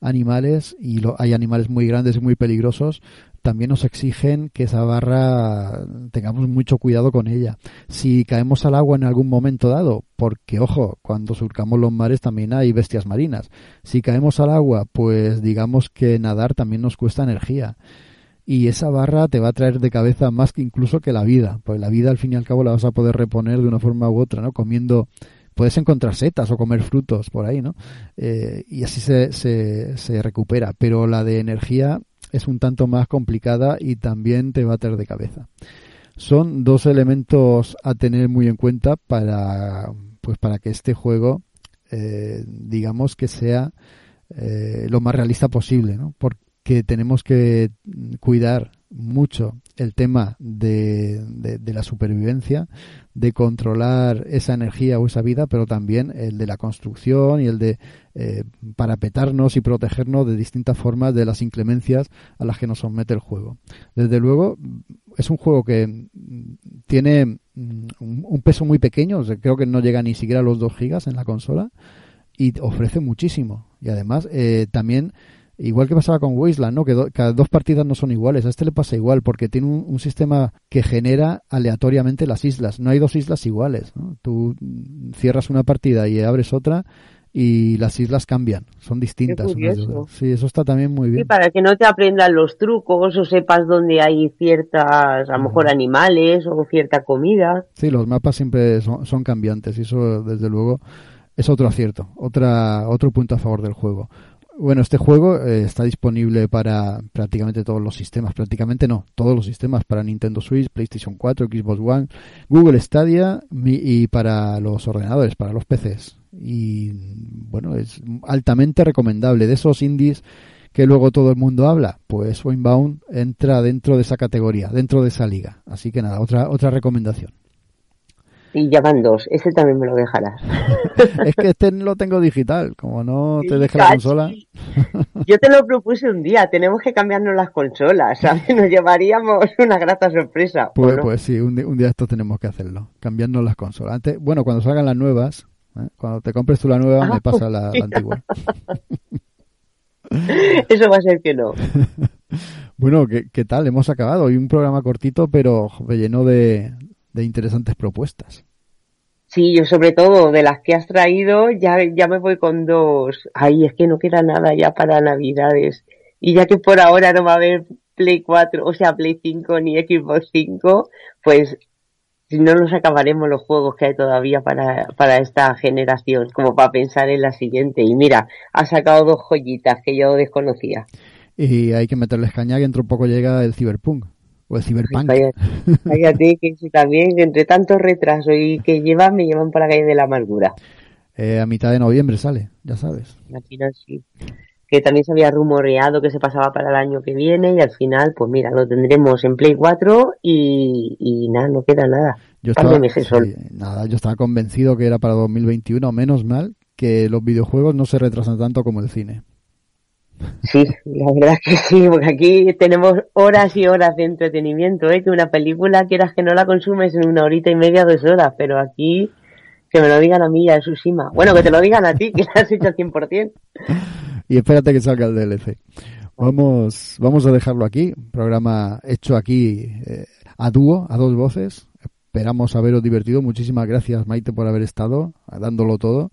animales y lo, hay animales muy grandes y muy peligrosos, también nos exigen que esa barra tengamos mucho cuidado con ella. Si caemos al agua en algún momento dado, porque ojo, cuando surcamos los mares también hay bestias marinas. Si caemos al agua, pues digamos que nadar también nos cuesta energía. Y esa barra te va a traer de cabeza más que incluso que la vida, pues la vida al fin y al cabo la vas a poder reponer de una forma u otra, ¿no? Comiendo puedes encontrar setas o comer frutos por ahí, ¿no? Eh, y así se, se, se, recupera. Pero la de energía es un tanto más complicada y también te va a tener de cabeza. Son dos elementos a tener muy en cuenta para, pues para que este juego, eh, digamos que sea eh, lo más realista posible, ¿no? Porque tenemos que cuidar mucho el tema de, de, la supervivencia, de controlar esa energía o esa vida, pero también el de la construcción y el de eh, parapetarnos y protegernos de distintas formas de las inclemencias a las que nos somete el juego. Desde luego, es un juego que tiene un, peso muy pequeño, creo que no llega ni siquiera a los 2 gigas en la consola y ofrece muchísimo. Y además, eh, también Igual que pasaba con Wasteland, ¿no? Que cada dos partidas no son iguales. A este le pasa igual, porque tiene un, sistema que genera aleatoriamente las islas. No hay dos islas iguales. ¿no? Tú cierras una partida y abres otra y las islas cambian, son distintas. Sí, eso está también muy bien. Y para que no te aprendan los trucos o sepas dónde hay ciertas, a lo mejor animales o cierta comida. Sí, los mapas siempre son, son cambiantes y eso desde luego es otro acierto, otra, otro punto a favor del juego. Bueno, este juego eh, está disponible para prácticamente todos los sistemas, prácticamente no, todos los sistemas para Nintendo Switch, PlayStation 4, Xbox One, Google Stadia y para los ordenadores, para los PCs. Y bueno, es altamente recomendable. De esos indies que luego todo el mundo habla, pues Winbound entra dentro de esa categoría, dentro de esa liga. Así que nada, otra otra recomendación. Y ya van dos, ese también me lo dejarás. es que este lo tengo digital, como no te deja la consola. Yo te lo propuse un día, tenemos que cambiarnos las consolas, ¿sabes? Nos llevaríamos una grata sorpresa. Pues, pues sí, un, día esto tenemos que hacerlo, cambiarnos las consolas. Antes, bueno, cuando salgan las nuevas, ¿eh? cuando te compres tú la nueva, me ah, pasa la, antigua. Eso va a ser que no. bueno, ¿qué, ¿qué, tal? Hemos acabado. Hoy un programa cortito, pero lleno de, de interesantes propuestas. Sí, yo sobre todo de las que has traído, ya, ya me voy con dos. Ay, es que no queda nada ya para Navidades. Y ya que por ahora no va a haber Play 4, o sea, Play 5 ni Xbox 5, pues si no nos acabaremos los juegos que hay todavía para, para esta generación, como para pensar en la siguiente. Y mira, ha sacado dos joyitas que yo desconocía. Y hay que meterles caña que dentro un poco llega el Cyberpunk. O el Cyberpunk. Cállate, que si también entre tantos retrasos y que llevan, me llevan para la calle de la amargura. Eh, a mitad de noviembre sale, ya sabes. Al final sí. Que también se había rumoreado que se pasaba para el año que viene y al final, pues mira, lo tendremos en Play 4 y, y nada, no queda nada. Yo estaba, nada, yo estaba convencido que era para 2021, menos mal que los videojuegos no se retrasan tanto como el cine. Sí, la verdad es que sí, porque aquí tenemos horas y horas de entretenimiento, ¿eh? que una película quieras que no la consumes en una horita y media, dos horas, pero aquí que me lo digan a mí ya es Susima. Bueno, que te lo digan a ti, que lo has hecho al 100%. y espérate que salga el DLC. Vamos, vamos a dejarlo aquí, programa hecho aquí eh, a dúo, a dos voces. Esperamos haberos divertido. Muchísimas gracias, Maite, por haber estado dándolo todo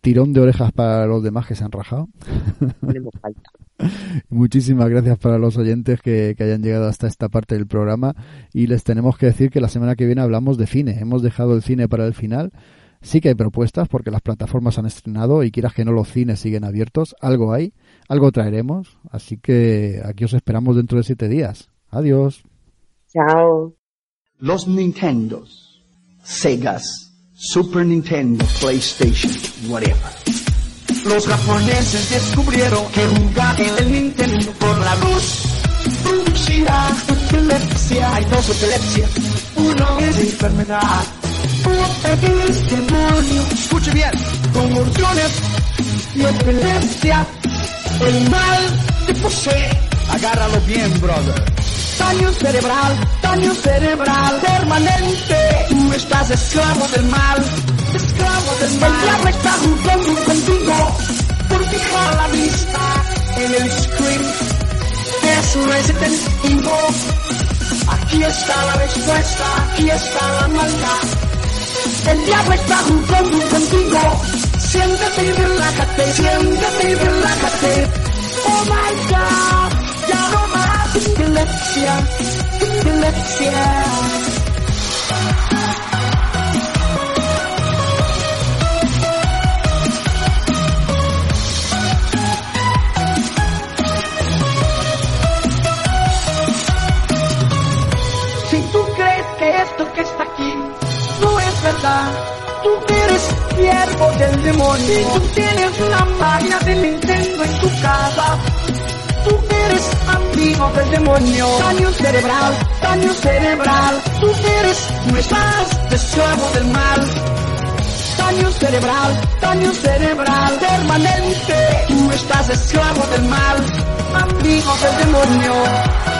tirón de orejas para los demás que se han rajado. Muchísimas gracias para los oyentes que, hayan llegado hasta esta parte del programa y les tenemos que decir que la semana que viene hablamos de cine. Hemos dejado el cine para el final. Sí que hay propuestas porque las plataformas han estrenado y quieras que no los cines siguen abiertos. Algo hay, algo traeremos. Así que aquí os esperamos dentro de siete días. Adiós. Chao. Los Nintendos, Segas Super Nintendo, PlayStation, whatever. Los japoneses descubrieron que jugar en el Nintendo por la luz producirá epilepsia. Hay dos epilepsias, uno es enfermedad, otro es demonio. Escuche bien, convulsiones y epilepsia. El mal te posee. Agárralo bien, brother daño cerebral, daño cerebral permanente. Tú estás esclavo del mal, esclavo del mal. El diablo está jugando contigo por fijar la vista en el screen. Es Resident Evil. Aquí está la respuesta, aquí está la maldad. El diablo está jugando contigo. Siéntate y relájate, siéntate y relájate. Oh my God, ya no más Si tú crees que esto que está aquí no es verdad, tú eres siervo del demonio. Si tú tienes la magia del Nintendo en tu casa, tú eres amigo del demonio. Daño cerebral, daño cerebral, tú eres, no estás esclavo del mal. Daño cerebral, daño cerebral, permanente, tú estás esclavo del mal, amigo del demonio.